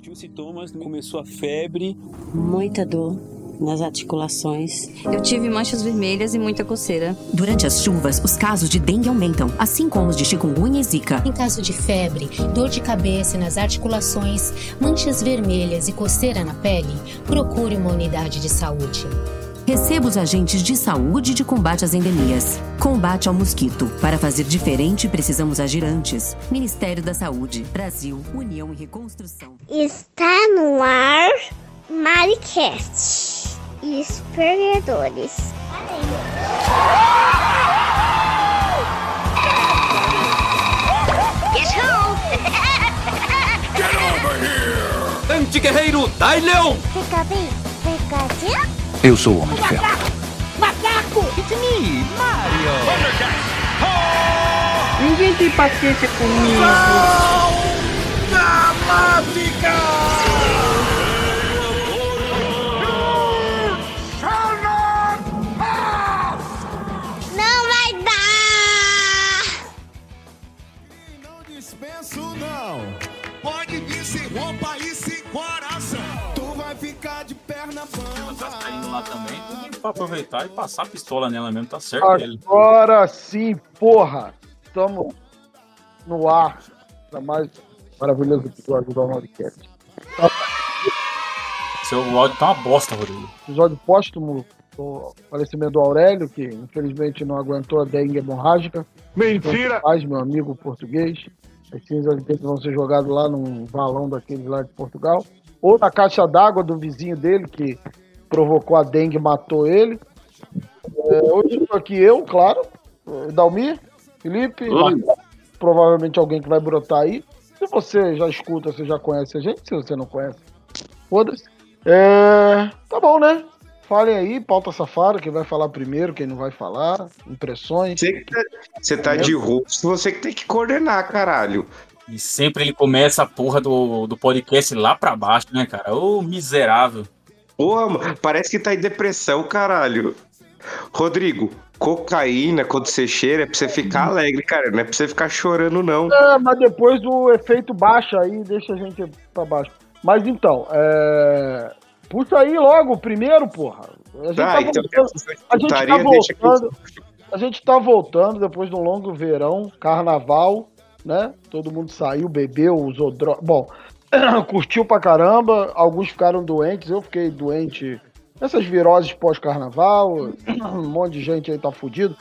sentiu sintomas, começou a febre. Muita dor nas articulações. Eu tive manchas vermelhas e muita coceira. Durante as chuvas, os casos de dengue aumentam, assim como os de chikungunya e zika. Em caso de febre, dor de cabeça nas articulações, manchas vermelhas e coceira na pele, procure uma unidade de saúde. Receba os agentes de saúde de combate às endemias. Combate ao mosquito. Para fazer diferente, precisamos agir antes. Ministério da Saúde. Brasil. União e Reconstrução. Está no ar Maricast. Espregadores. Anti-guerreiro Dai Leão! Fica bem. Eu sou o Homem de Ferro. Ninguém tem paciência comigo. Não vai dar! Não dispenso não. Pode vir sem roupa e sem coração. Perna tá saindo lá também, tem que aproveitar e passar a pistola nela mesmo, tá certo ele. Agora sim, porra! Estamos no ar para mais maravilhoso episódio do Amaricast. Seu áudio tá uma bosta, Rodrigo. Episódio póstumo do falecimento do Aurélio, que infelizmente não aguentou a dengue hemorrágica. Mentira! Faz, meu amigo português. As cinzas vão ser jogadas lá num valão daqueles lá de Portugal. Ou na caixa d'água do vizinho dele, que provocou a dengue e matou ele. É, hoje estou aqui eu, claro. Dalmir, Felipe, provavelmente alguém que vai brotar aí. Se você já escuta, você já conhece a gente. Se você não conhece, foda-se. É, tá bom, né? Falem aí, pauta safada, quem vai falar primeiro, quem não vai falar, impressões. Você, tá, você tá de rosto, você que tem que coordenar, caralho. E sempre ele começa a porra do, do podcast lá pra baixo, né, cara? Ô miserável. Porra, mano, parece que tá em depressão, caralho. Rodrigo, cocaína, quando você cheira, é pra você ficar alegre, cara. Não é pra você ficar chorando, não. É, mas depois do efeito baixa aí, deixa a gente pra baixo. Mas então, é... puxa aí logo o primeiro, porra. A gente Tá, tá, então, voltando, a gente tá voltando, a gente tá voltando depois de um longo verão, carnaval, né? Todo mundo saiu, bebeu, usou droga. Bom, curtiu pra caramba, alguns ficaram doentes, eu fiquei doente. Essas viroses pós-carnaval, um monte de gente aí tá fudido.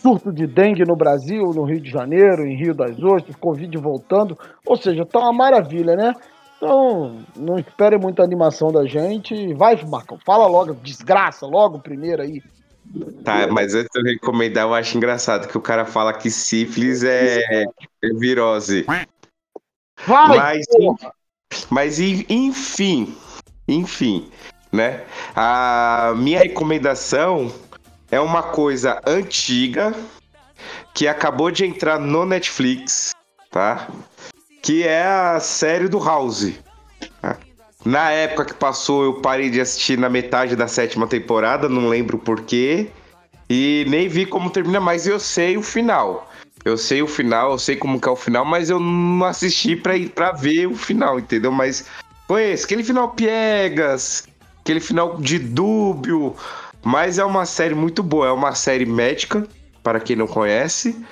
Surto de dengue no Brasil, no Rio de Janeiro, em Rio das Ostras, Covid voltando. Ou seja, tá uma maravilha, né? Então, não espere muita animação da gente. Vai, Marcão, fala logo, desgraça, logo primeiro aí. Tá, mas antes de eu recomendar, eu acho engraçado que o cara fala que sífilis é, é virose. Vai, Mas, mas en- enfim, enfim, né? A minha recomendação é uma coisa antiga que acabou de entrar no Netflix, tá? Que é a série do House. Na época que passou, eu parei de assistir na metade da sétima temporada, não lembro porquê. E nem vi como termina, mas eu sei o final. Eu sei o final, eu sei como que é o final, mas eu não assisti pra, ir- pra ver o final, entendeu? Mas foi esse, aquele final piegas, aquele final de dúbio. Mas é uma série muito boa, é uma série médica, para quem não conhece,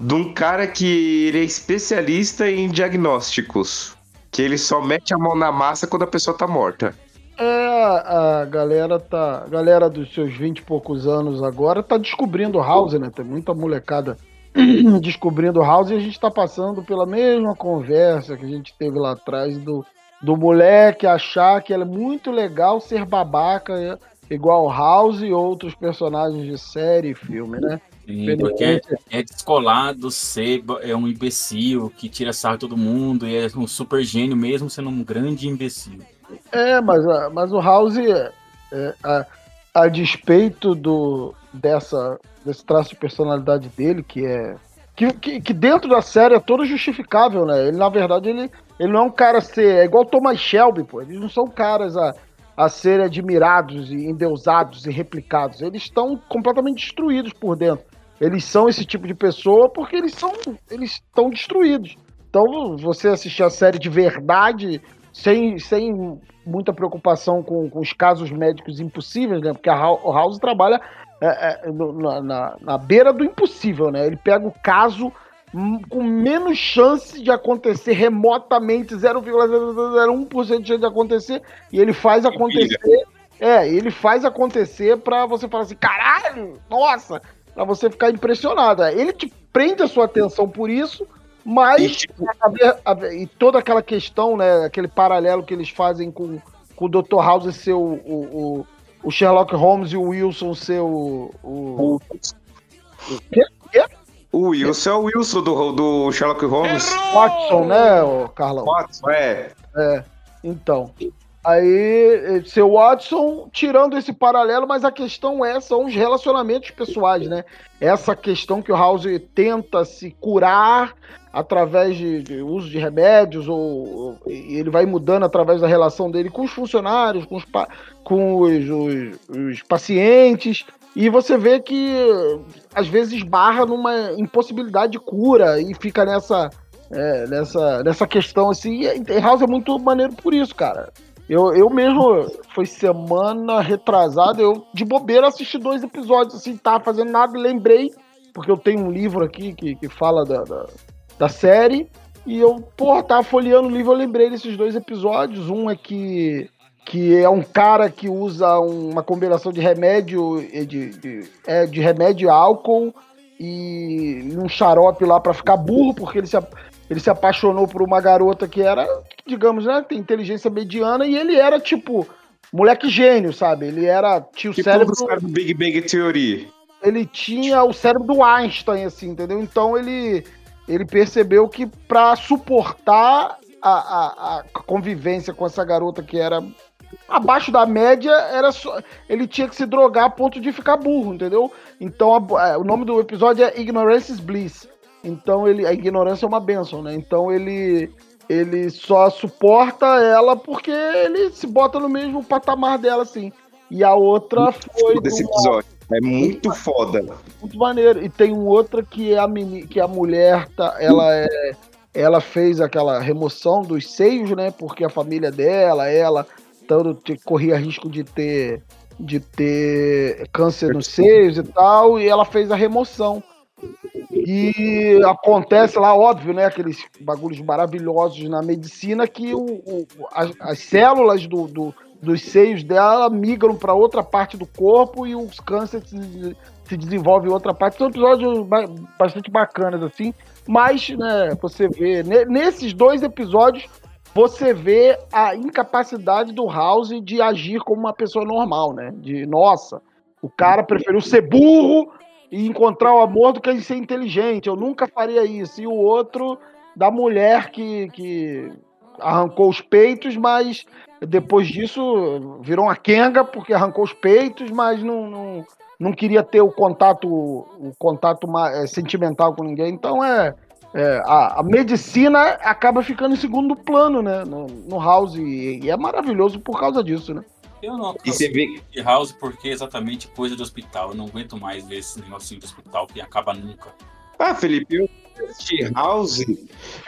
de um cara que ele é especialista em diagnósticos. Que ele só mete a mão na massa quando a pessoa tá morta. É, a galera tá. A galera dos seus 20 e poucos anos agora tá descobrindo House, né? Tem muita molecada descobrindo House e a gente tá passando pela mesma conversa que a gente teve lá atrás do, do moleque achar que é muito legal ser babaca é, igual House e outros personagens de série e filme, né? Sim, porque é, é descolado, ser é um imbecil que tira sarro de todo mundo e é um super gênio mesmo sendo um grande imbecil. É, mas, mas o House, é, é, a, a despeito do, dessa, desse traço de personalidade dele, que é. Que, que, que dentro da série é todo justificável, né? Ele, na verdade, ele, ele não é um cara a ser. É igual Thomas Shelby, pô. Eles não são caras a, a serem admirados e endeusados e replicados. Eles estão completamente destruídos por dentro. Eles são esse tipo de pessoa porque eles são. Eles estão destruídos. Então, você assistir a série de verdade sem, sem muita preocupação com, com os casos médicos impossíveis, né? Porque a, o House trabalha é, é, na, na, na, beira do impossível, né? Ele pega o caso com menos chance de acontecer remotamente, 0,001% de chance de acontecer, e ele faz acontecer. É, ele faz acontecer para você falar assim, caralho, nossa, para você ficar impressionado. Ele te prende a sua atenção por isso, mas e, tipo... a, a, e toda aquela questão, né, aquele paralelo que eles fazem com, com o Dr. House ser o, o, o, Sherlock Holmes e o Wilson ser o. O, o quê? O Wilson é o Wilson do, do Sherlock Holmes. Watson, né, o Carlão? Watson, é. É, então. Aí, seu Watson, tirando esse paralelo, mas a questão é, são os relacionamentos pessoais, né? Essa questão que o House tenta se curar através de, de uso de remédios, ou, ou, ele vai mudando através da relação dele com os funcionários, com os, com os, os, os pacientes, e você vê que às vezes barra numa impossibilidade de cura e fica nessa, é, nessa, nessa questão assim. E House é muito maneiro por isso, cara. Eu, eu mesmo, foi semana retrasada, eu de bobeira assisti dois episódios, assim, tava fazendo nada, lembrei, porque eu tenho um livro aqui que, que fala da, da, da série, e eu, porra, tava folheando o livro, eu lembrei desses dois episódios. Um é que, que é um cara que usa uma combinação de remédio, de, de, é, de remédio e álcool, e um xarope lá para ficar burro, porque ele se, ele se apaixonou por uma garota que era, digamos, né, tem inteligência mediana e ele era tipo moleque gênio, sabe? Ele era tinha o tipo cérebro do Big Bang Theory. Ele tinha o cérebro do Einstein assim, entendeu? Então ele ele percebeu que para suportar a, a, a, convivência com essa garota que era abaixo da média, era só, ele tinha que se drogar a ponto de ficar burro, entendeu? Então a, é, o nome do episódio é Ignorance is Bliss. Então ele, a ignorância é uma benção, né? Então ele ele só suporta ela porque ele se bota no mesmo patamar dela, assim. E a outra foi. Desse uma... episódio. É muito foda. Muito maneiro. E tem um outra que é a, meni... que a mulher tá, ela é. Ela fez aquela remoção dos seios, né? Porque a família dela, ela, tanto corria risco de ter de ter câncer nos seios e tal, e ela fez a remoção. E acontece lá, óbvio, né? Aqueles bagulhos maravilhosos na medicina que o, o as, as, células do, do, dos seios dela migram para outra parte do corpo e os cânceres se, se desenvolvem em outra parte. São episódios bastante bacanas, assim. Mas, né, você vê, nesses dois episódios, você vê a incapacidade do House de agir como uma pessoa normal, né? De, nossa, o cara preferiu ser burro e encontrar o amor do que ser inteligente. Eu nunca faria isso. E o outro da mulher que, que arrancou os peitos, mas depois disso virou uma Kenga porque arrancou os peitos, mas não, não, não queria ter o contato, o contato é, sentimental com ninguém. Então é, é a, a, medicina acaba ficando em segundo plano, né, no, no House e, e é maravilhoso por causa disso, né? Eu não e você vê de House porque é exatamente coisa de hospital. Eu não aguento mais ver esse negocinho de hospital que acaba nunca. Ah, Felipe, eu assisti House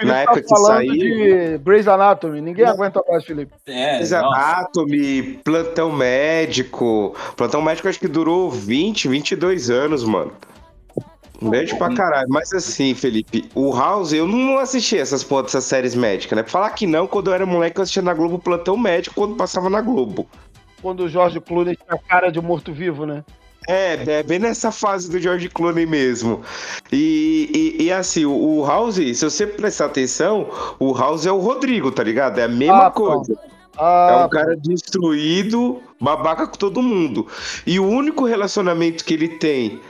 na tá época que saiu. de Grey's Anatomy. Ninguém não. aguenta mais, Felipe. É, Grey's Anatomy, Plantão Médico. Plantão Médico acho que durou 20, 22 anos, mano. Médico pra caralho. Mas assim, Felipe, o House, eu não assisti essas porra dessas séries médicas, né? Pra falar que não, quando eu era moleque, eu assistia na Globo Plantão Médico, quando passava na Globo quando o Jorge Clooney tinha cara de morto-vivo, né? É, é bem nessa fase do George Clooney mesmo. E, e, e, assim, o House, se você prestar atenção, o House é o Rodrigo, tá ligado? É a mesma ah, coisa. Ah, é um cara destruído, babaca com todo mundo. E o único relacionamento que ele tem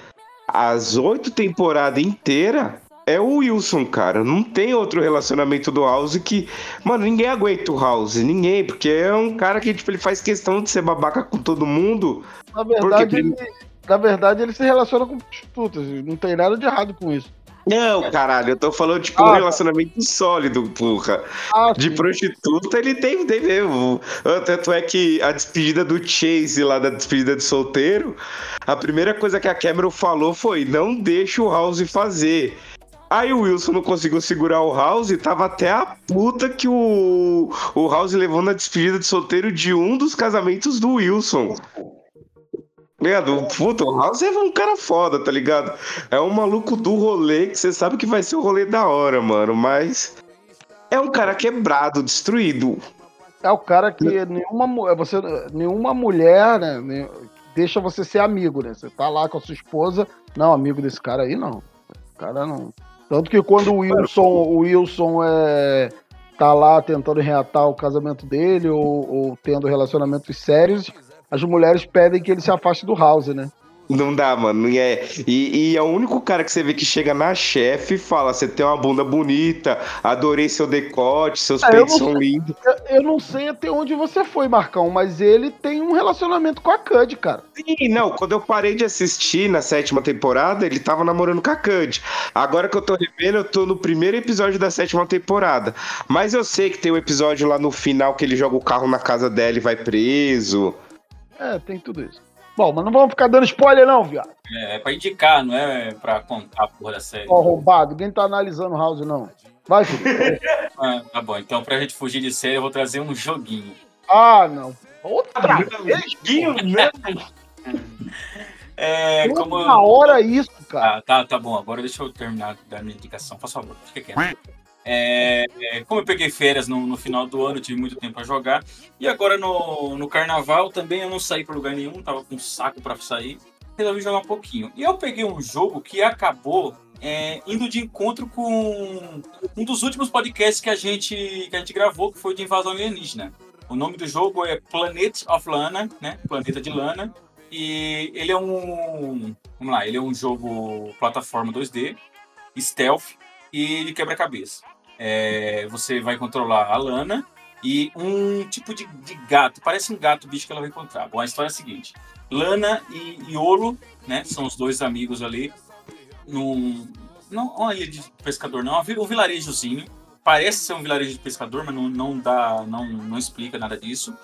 as oito temporadas inteiras é o Wilson, cara. Não tem outro relacionamento do House que. Mano, ninguém aguenta o House. Ninguém, porque é um cara que tipo, ele faz questão de ser babaca com todo mundo. Na verdade, porque... ele, na verdade, ele se relaciona com prostitutas. Não tem nada de errado com isso. Não, caralho, eu tô falando, tipo, ah, um tá. relacionamento sólido, porra. Ah, de prostituta ele tem, tem mesmo. Tanto é que a despedida do Chase lá da despedida de solteiro, a primeira coisa que a Cameron falou foi: não deixa o House fazer. Aí o Wilson não conseguiu segurar o House e tava até a puta que o, o House levou na despedida de solteiro de um dos casamentos do Wilson. Ligado? Puta, o House é um cara foda, tá ligado? É um maluco do rolê que você sabe que vai ser o rolê da hora, mano, mas. É um cara quebrado, destruído. É o cara que nenhuma, você, nenhuma mulher né, deixa você ser amigo, né? Você tá lá com a sua esposa, não, amigo desse cara aí não. O cara não. Tanto que quando o Wilson, o Wilson é, tá lá tentando reatar o casamento dele ou, ou tendo relacionamentos sérios, as mulheres pedem que ele se afaste do House, né? Não dá, mano. E é, e, e é o único cara que você vê que chega na chefe e fala: Você tem uma bunda bonita, adorei seu decote, seus eu peitos são lindos. Eu, eu não sei até onde você foi, Marcão, mas ele tem um relacionamento com a Cud, cara. Sim, não, quando eu parei de assistir na sétima temporada, ele tava namorando com a Cud. Agora que eu tô revendo, eu tô no primeiro episódio da sétima temporada. Mas eu sei que tem um episódio lá no final que ele joga o carro na casa dela e vai preso. É, tem tudo isso. Bom, mas não vamos ficar dando spoiler, não, viado. É, é pra indicar, não é pra contar a porra da série. Ó, roubado, ninguém tá analisando o House, não. Vai, Felipe. Ah, tá bom, então pra gente fugir de série, eu vou trazer um joguinho. ah, não. Outra vez? É, como... Uma hora isso, cara. Ah, tá, tá bom. Agora deixa eu terminar da minha indicação. Por favor, fica quieto. É, é, como eu peguei férias no, no final do ano, tive muito tempo para jogar. E agora no, no carnaval também eu não saí para lugar nenhum, tava com um saco para sair. Resolvi jogar um pouquinho. E eu peguei um jogo que acabou é, indo de encontro com um dos últimos podcasts que a gente, que a gente gravou, que foi de invasão alienígena. O nome do jogo é Planet of Lana, né? Planeta de Lana. E ele é um. Vamos lá, ele é um jogo plataforma 2D, stealth e de quebra-cabeça. É, você vai controlar a Lana e um tipo de, de gato. Parece um gato bicho que ela vai encontrar. Bom, a história é a seguinte: Lana e Iolo, né? São os dois amigos ali. Num, não uma ilha de pescador, não. Um vilarejozinho. Parece ser um vilarejo de pescador, mas não, não dá, não, não explica nada disso.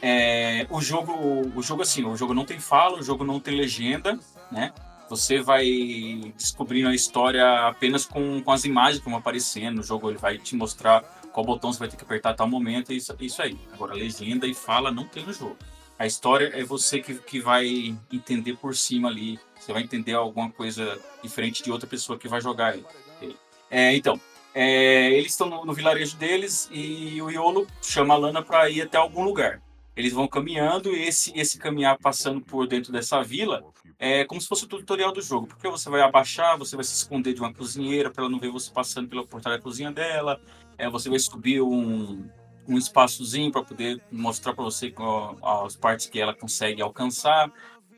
É, o jogo, o jogo assim, o jogo não tem fala, o jogo não tem legenda, né? Você vai descobrindo a história apenas com, com as imagens que vão aparecendo. O jogo ele vai te mostrar qual botão você vai ter que apertar a tal momento. Isso, isso aí. Agora, legenda e fala não tem no jogo. A história é você que, que vai entender por cima ali. Você vai entender alguma coisa diferente de outra pessoa que vai jogar ele. É, então, é, eles estão no, no, vilarejo deles e o Iolo chama a Lana para ir até algum lugar. Eles vão caminhando e esse, esse caminhar passando por dentro dessa vila é como se fosse o tutorial do jogo. Porque você vai abaixar, você vai se esconder de uma cozinheira para ela não ver você passando pela portaria da cozinha dela. É, você vai subir um, um espaçozinho para poder mostrar para você ó, as partes que ela consegue alcançar.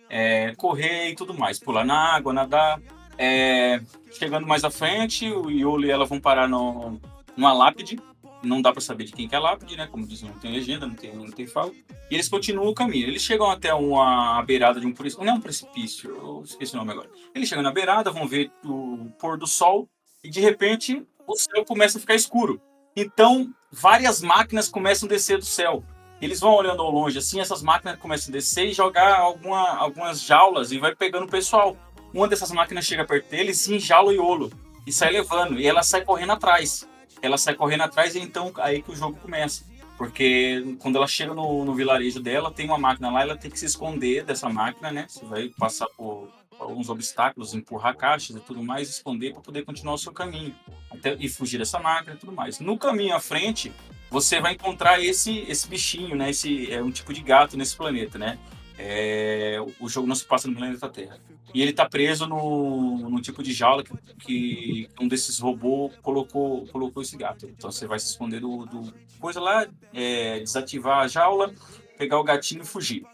É, correr e tudo mais. Pular na água, nadar. É, chegando mais à frente, o Yolo e ela vão parar no, numa lápide não dá para saber de quem que é a lápide, né? Como diz, não tem legenda, não tem, não tem fala. E eles continuam o caminho. Eles chegam até uma beirada de um precipício. Não é um precipício, eu esqueci o nome agora. Eles chegam na beirada, vão ver o pôr do sol e de repente o céu começa a ficar escuro. Então, várias máquinas começam a descer do céu. Eles vão olhando ao longe assim, essas máquinas começam a descer e jogar alguma, algumas jaulas e vai pegando o pessoal. Uma dessas máquinas chega perto deles e enjaula o iolo e sai levando. E ela sai correndo atrás ela sai correndo atrás e então aí que o jogo começa. Porque quando ela chega no, no, vilarejo dela, tem uma máquina lá, ela tem que se esconder dessa máquina, né? Você vai passar por alguns obstáculos, empurrar caixas e tudo mais, esconder para poder continuar o seu caminho até, e fugir dessa máquina e tudo mais. No caminho à frente, você vai encontrar esse esse bichinho, né? Esse é um tipo de gato nesse planeta, né? É, o jogo não se passa no planeta Terra. E ele tá preso no, tipo de jaula que, que, um desses robôs colocou, colocou esse gato. Então você vai se esconder do, do coisa lá, é, desativar a jaula, pegar o gatinho e fugir.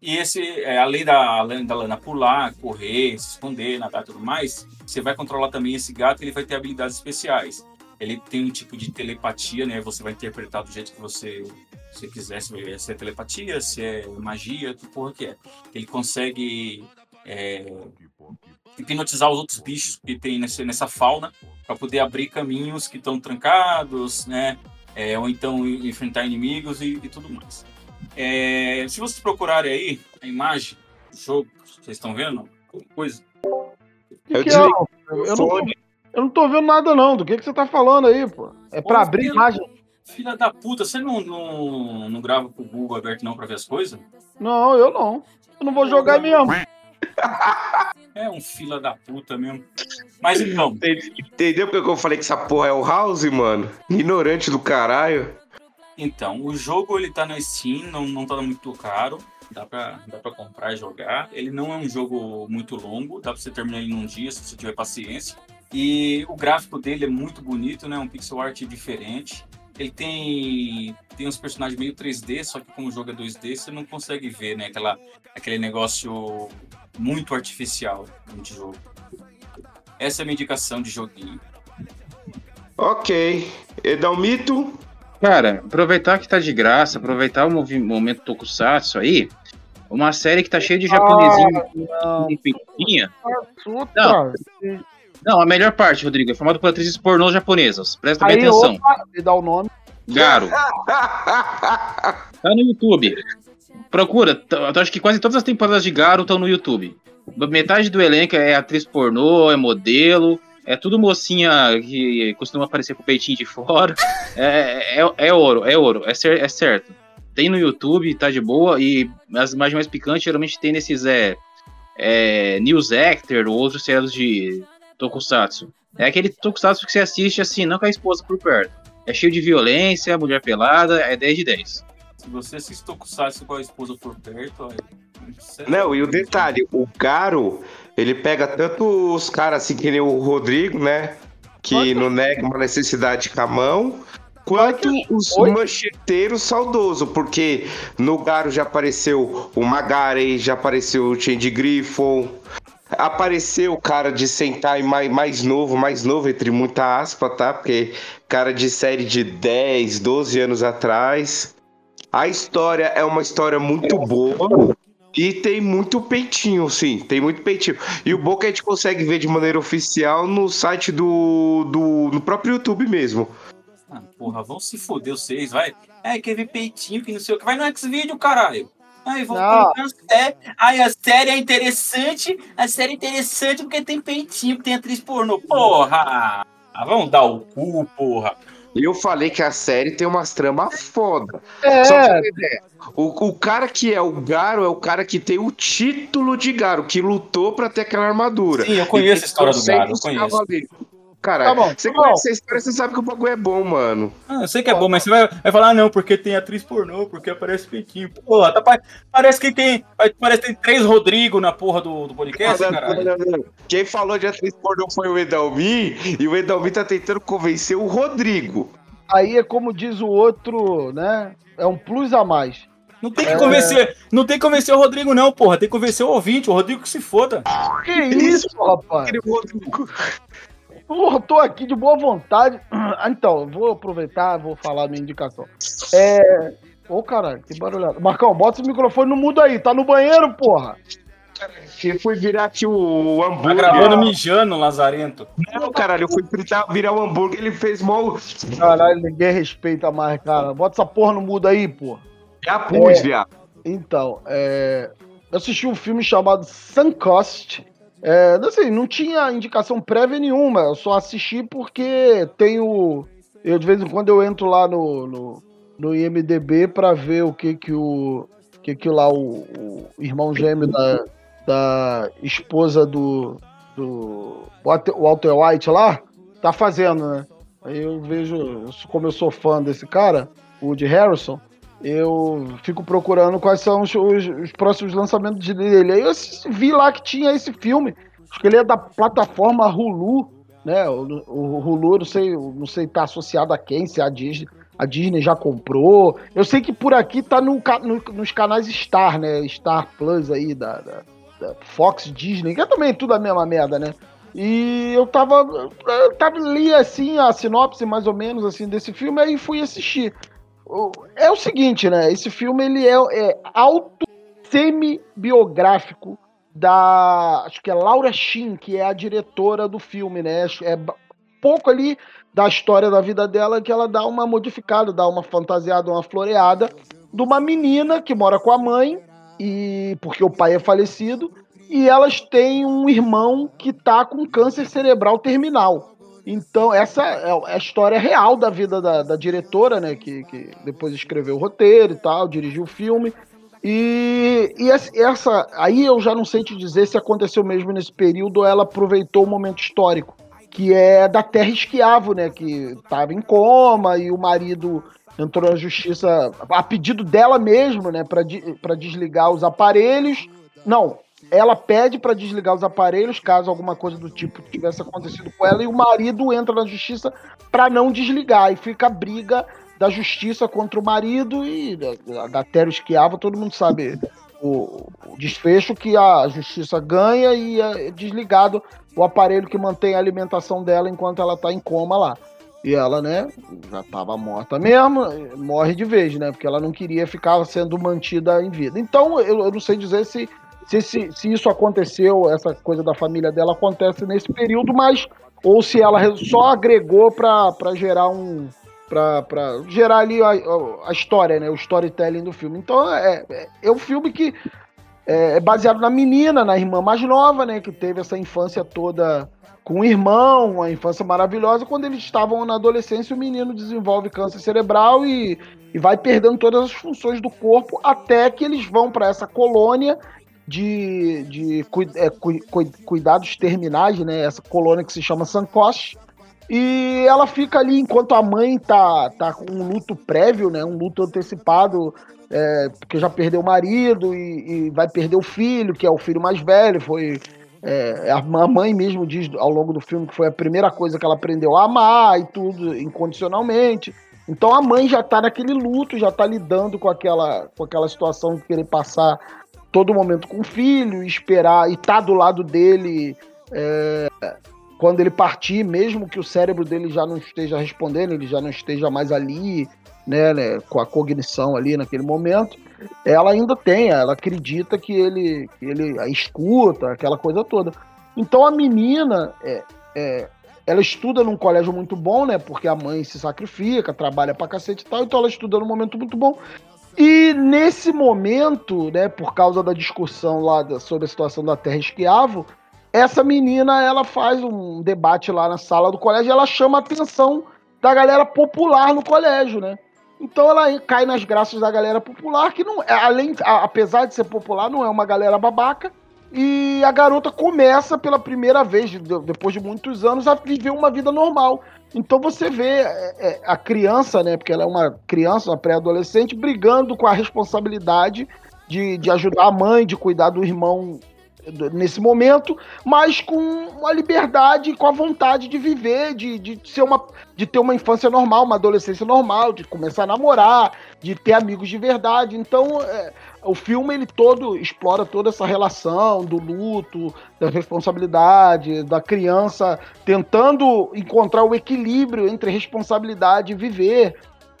E esse, é, além da, da Lana pular, correr, se esconder, nadar e tudo mais, você vai controlar também esse gato ele vai ter habilidades especiais. Ele tem um tipo de telepatia, né? Você vai interpretar do jeito que você se quiser, se é telepatia, se é magia, que porra que é. Ele consegue é, hipnotizar os outros bichos que tem nesse, nessa fauna para poder abrir caminhos que estão trancados, né? É, ou então enfrentar inimigos e, e tudo mais. É, se vocês procurarem aí a imagem do jogo, vocês estão vendo? Alguma coisa? Eu, é? o Eu não Eu não tô vendo nada, não. Do que, que você tá falando aí, pô? É pra Ô, abrir filho- imagem. Filha da puta, você não, não, não grava com o Google aberto não pra ver as coisas? Não, eu não. Eu não vou jogar mesmo. É um fila da puta mesmo. Mas então, Entendeu porque eu falei que essa porra é o House, mano? Ignorante do caralho. então, o jogo ele tá na Steam, não, não tá muito caro. Dá pra, dá pra comprar e jogar. Ele não é um jogo muito longo, dá pra você terminar ele num dia se você tiver paciência. E o gráfico dele é muito bonito, né? Um pixel art diferente. Ele tem, tem uns personagens meio 3D, só que como o jogo é 2D, você não consegue ver, né? Aquela, aquele negócio muito artificial de jogo. Essa é a minha indicação de joguinho. Ok. Edalmito? Cara, aproveitar que tá de graça, aproveitar o momento Tokusatsu aí, uma série que tá cheia de japonesinho Ah, com peitinha. Não, a melhor parte, Rodrigo, é formado por atrizes pornôs japonesas. Presta bem atenção. opa, me dá o nome. Garo. Tá no YouTube. Procura. Eu acho que quase todas as temporadas de Garo estão no YouTube. Metade do elenco é atriz pornô, é modelo. É tudo mocinha que costuma aparecer com o peitinho de fora. É, é, é ouro, é ouro, é, cer- é certo. Tem no YouTube, tá de boa. E as imagens mais picantes geralmente tem nesses é, é, News Actor ou outros seriados de Tokusatsu. É aquele Tokusatsu que você assiste assim, não com a esposa por perto. É cheio de violência, mulher pelada, é 10 de 10. Se você assiste Tokusatsu com a esposa por perto, você- Não, e o detalhe, o Garo, ele pega tanto os caras assim que nem o Rodrigo, né? Que não nega uma necessidade com a mão, quanto os mancheteiros saudosos, porque no Garo já apareceu o Magari, já apareceu o Change Griffon, apareceu o cara de Sentai mais, mais novo, mais novo, entre muita aspa, tá? Porque cara de série de 10, 12 anos atrás. A história é uma história muito boa. E tem muito peitinho, sim, tem muito peitinho. E o bom é a gente consegue ver de maneira oficial no site do, do no próprio YouTube mesmo. Ah, porra, vão se foder vocês, vai. É, quer ver peitinho, que não sei o que. Vai no X-Video, caralho. Aí, vão é, Aí a série é interessante, a série é interessante porque tem peitinho, porque tem atriz pornô. Porra! Ah, vamos dar o cu, porra. Eu falei que a série tem umas tramas foda. É. Só pra você ter ideia, o, o cara que é o Garo é o cara que tem o título de Garo, que lutou pra ter aquela armadura. Sim, eu conheço a história do Garo, eu 400 conheço. cavaleiros. Cara, Tá bom, você tá conhece a história, você sabe que o bagulho é bom, mano. Ah, eu sei que é bom, mas você vai, vai falar, ah, não, porque tem atriz pornô, porque aparece peitinho. Porra, tá, pa- parece que tem. Parece que tem três Rodrigo na porra do, do podcast, Não, não, caralho. não, não. Quem falou de atriz pornô foi o Edalmi, e o Edalmi tá tentando convencer o Rodrigo. Aí é como diz o outro, né? É um plus a mais. Não tem que convencer, não tem que convencer o Rodrigo, não, porra. Tem que convencer o ouvinte, o Rodrigo que se foda. Que isso, rapaz? Porra, tô aqui de boa vontade. Ah, Então, eu vou aproveitar, vou falar a minha indicação. É. Ô, caralho, que barulhada. Marcão, bota esse microfone no mudo aí. Tá no banheiro, porra. Que fui virar aqui o Tá hambúrguer. gravando mijando, Lazarento. Não, caralho, eu fui fritar, virar o hambúrguer, ele fez mal. Caralho, ninguém respeita mais, cara. Bota essa porra no mudo aí, porra. Já pus, É. viado. Então, é, eu assisti um filme chamado Suncoast. É, assim, não tinha indicação prévia nenhuma, eu só assisti porque tenho. Eu de vez em quando eu entro lá no, no, no IMDB pra ver o que que o. que que lá o, o irmão gêmeo da, da esposa do. do Walter, Walter White lá tá fazendo, né? Aí eu vejo, como eu sou fã desse cara, o de Harrison, eu fico procurando quais são os, os- os próximos lançamentos dele. Aí eu vi lá que tinha esse filme. Acho que ele é da plataforma Hulu, né? O, o Hulu, não sei, não sei tá associado a quem, se é a Disney. A Disney já comprou. Eu sei que por aqui tá no no- nos canais Star, né? Star Plus aí, da, da- da Fox Disney, que é também tudo a mesma merda, né? E eu tava, eu tava li assim a sinopse mais ou menos assim desse filme aí fui assistir. É o seguinte, né? Esse filme ele é, é auto semi-biográfico da acho que é Laura Shin, que é a diretora do filme, né? É pouco ali da história da vida dela que ela dá uma modificada, dá uma fantasiada, uma floreada de uma menina que mora com a mãe e porque o pai é falecido e elas têm um irmão que tá com câncer cerebral terminal. Então, essa é a história real da vida da, da diretora, né? Que, que, depois escreveu o roteiro e tal, dirigiu o filme. E, e essa. Aí eu já não sei te dizer se aconteceu mesmo nesse período ou ela aproveitou o momento histórico, que é da Terra Esquiavo, né? Que estava em coma e o marido entrou na justiça a pedido dela mesmo, né? Para desligar os aparelhos. Não, ela pede para desligar os aparelhos caso alguma coisa do tipo tivesse acontecido com ela e o marido entra na justiça para não desligar e fica a briga da justiça contra o marido e da, da Tero Esquiava, todo mundo sabe o, o, desfecho que a justiça ganha e é desligado o aparelho que mantém a alimentação dela enquanto ela está em coma lá. E ela, né, já estava morta mesmo, morre de vez, né, porque ela não queria ficar sendo mantida em vida. Então, eu, eu não sei dizer se se, se, se isso aconteceu, essa coisa da família dela acontece nesse período, mas ou se ela só agregou para gerar um para gerar ali a, a, história, né, o storytelling do filme. Então é, é, é um filme que é, é baseado na menina, na irmã mais nova, né, que teve essa infância toda com o irmão, uma infância maravilhosa. Quando eles estavam na adolescência, o menino desenvolve câncer cerebral e, e vai perdendo todas as funções do corpo até que eles vão para essa colônia de, de é, cu, cu, cuidados terminais, né? Essa colônia que se chama Sankosh. E ela fica ali enquanto a mãe tá, tá com um luto prévio, né? Um luto antecipado, é, porque já perdeu o marido e, e, vai perder o filho, que é o filho mais velho. Foi é, a mãe mesmo diz ao longo do filme que foi a primeira coisa que ela aprendeu a amar e tudo incondicionalmente. Então a mãe já tá naquele luto, já tá lidando com aquela, com aquela situação de querer passar todo momento com o filho, esperar e estar tá do lado dele é, quando ele partir, mesmo que o cérebro dele já não esteja respondendo, ele já não esteja mais ali, né, né com a cognição ali naquele momento, ela ainda tem, ela acredita que ele, que ele a escuta, aquela coisa toda. Então a menina, é, é, ela estuda num colégio muito bom, né? Porque a mãe se sacrifica, trabalha pra cacete e tal, então ela estuda num momento muito bom. E nesse momento, né, por causa da discussão lá da, sobre a situação da Terra Esquiavo, essa menina ela faz um debate lá na sala do colégio e ela chama a atenção da galera popular no colégio, né? Então ela cai nas graças da galera popular, que não é, além, apesar de ser popular, não é uma galera babaca. E a garota começa pela primeira vez, depois de muitos anos, a viver uma vida normal. Então você vê é, é, a criança, né? Porque ela é uma criança, uma pré-adolescente, brigando com a responsabilidade de, de ajudar a mãe, de cuidar do irmão nesse momento, mas com a liberdade, com a vontade de viver, de, de ser uma, de ter uma infância normal, uma adolescência normal, de começar a namorar, de ter amigos de verdade. Então, é, o filme ele todo explora toda essa relação do luto, da responsabilidade, da criança tentando encontrar o equilíbrio entre responsabilidade e viver.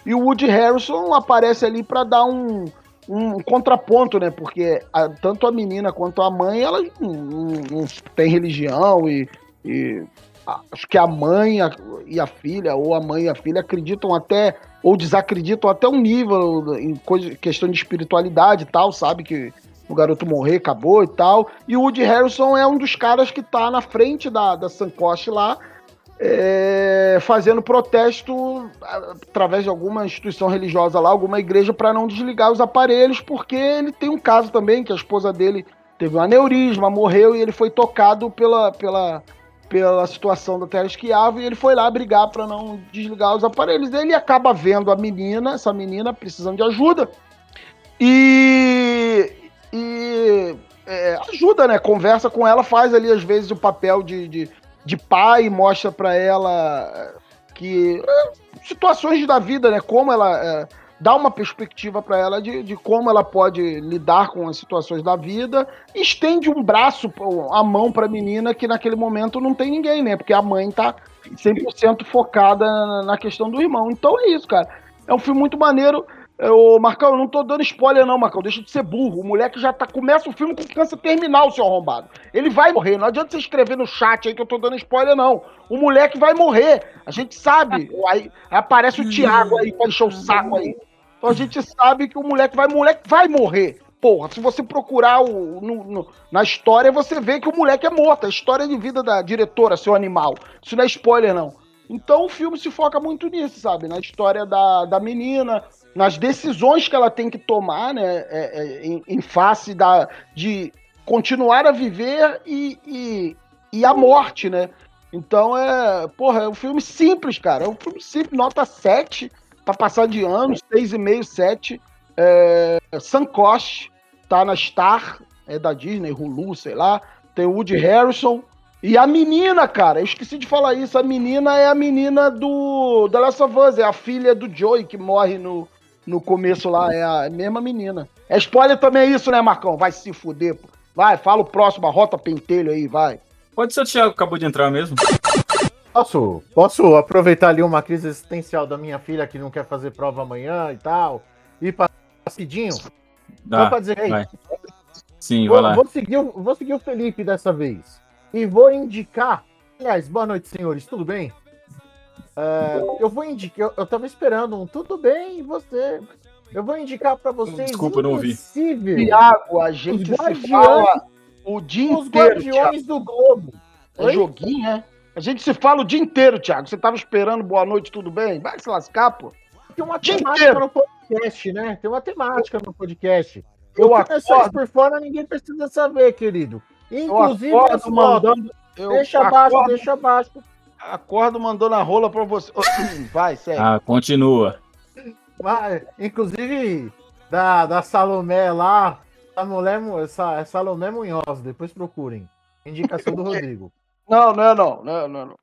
E o Woody Harrison aparece ali para dar um, um contraponto, né? Porque a, tanto a menina quanto a mãe, elas não, não, têm religião e, e acho que a mãe e a filha, ou a mãe e a filha, acreditam até, ou desacreditam até um nível em coisa, questão de espiritualidade e tal, sabe? Que o garoto morrer, acabou e tal. E o Woody Harrison é um dos caras que tá na frente da, da lá, é, fazendo protesto através de alguma instituição religiosa lá, alguma igreja, para não desligar os aparelhos, porque ele tem um caso também que a esposa dele teve um aneurisma, morreu e ele foi tocado pela, pela, pela situação da Terra Esquiava e ele foi lá brigar para não desligar os aparelhos. Ele acaba vendo a menina, essa menina precisando de ajuda e, e é, ajuda, né? Conversa com ela, faz ali às vezes o papel de, de, de pai, mostra para ela que é, situações da vida, né? Como ela é, dá uma perspectiva para ela de, de como ela pode lidar com as situações da vida, estende um braço, a mão para a menina que naquele momento não tem ninguém, né? Porque a mãe tá 100% focada na questão do irmão. Então é isso, cara. É um filme muito maneiro. Ô, Marcão, eu não tô dando spoiler, não, Marcão. Deixa de ser burro. O moleque já tá. Começa o filme com câncer terminal, seu arrombado. Ele vai morrer. Não adianta você escrever no chat aí que eu tô dando spoiler, não. O moleque vai morrer. A gente sabe. Aí, aí aparece o Thiago aí pra encher o saco aí. Então a gente sabe que o moleque vai, o moleque vai morrer. Porra, se você procurar o, no- no- na história, você vê que o moleque é morto. A história de vida da diretora, seu animal. Isso não é spoiler, não. Então o filme se foca muito nisso, sabe? Na história da, da menina, nas decisões que ela tem que tomar, né? é, é, em, em face da, de continuar a viver e, e, e a morte, né? Então é. Porra, é um filme simples, cara. É um filme simples, nota 7, pra passar de ano, 6,5, 7. É, Sankosh, tá na Star, é da Disney, Hulu, sei lá. Tem o Woody Harrison. E a menina, cara, eu esqueci de falar isso. A menina é a menina do The Last of Us, é a filha do Joey que morre no, no começo lá. É a mesma menina. É spoiler também é isso, né, Marcão? Vai se fuder, pô. Vai, fala o próximo, a rota pentelho aí, vai. Pode ser o Thiago que acabou de entrar mesmo. Posso, posso aproveitar ali uma crise existencial da minha filha que não quer fazer prova amanhã e tal, e passar rapidinho? Dá, Só pra dizer, vai. Sim, vou, vai lá. vou seguir, vou seguir o Felipe dessa vez. E vou indicar. Aliás, boa noite, senhores, tudo bem? É, eu vou indicar. Eu, eu tava esperando um tudo bem, e você? Eu vou indicar pra vocês. Desculpa, eu não ouvi. Tiago, a gente Os se fala o dia Os inteiro, Guardiões Thiago. do Globo. É Oi? joguinho, é? A gente se fala o dia inteiro, Thiago. Você tava esperando boa noite, tudo bem? Vai se lascar, pô. Tem uma Dia temática inteiro. no podcast, né? Tem uma temática no podcast. Eu Eu começar acordo- por fora, ninguém precisa saber, querido. Inclusive, acordo as fotos. mandando- eu deixa abaixo, acordo- deixa abaixo. Acordo mandando a rola pra você. Vai, segue. Ah, continua. Mas, inclusive, da, da Salomé lá, a mulher, Mu- essa, é Salomé Munhoz, depois procurem. Indicação do Rodrigo. Não, não é não, não, é não, não.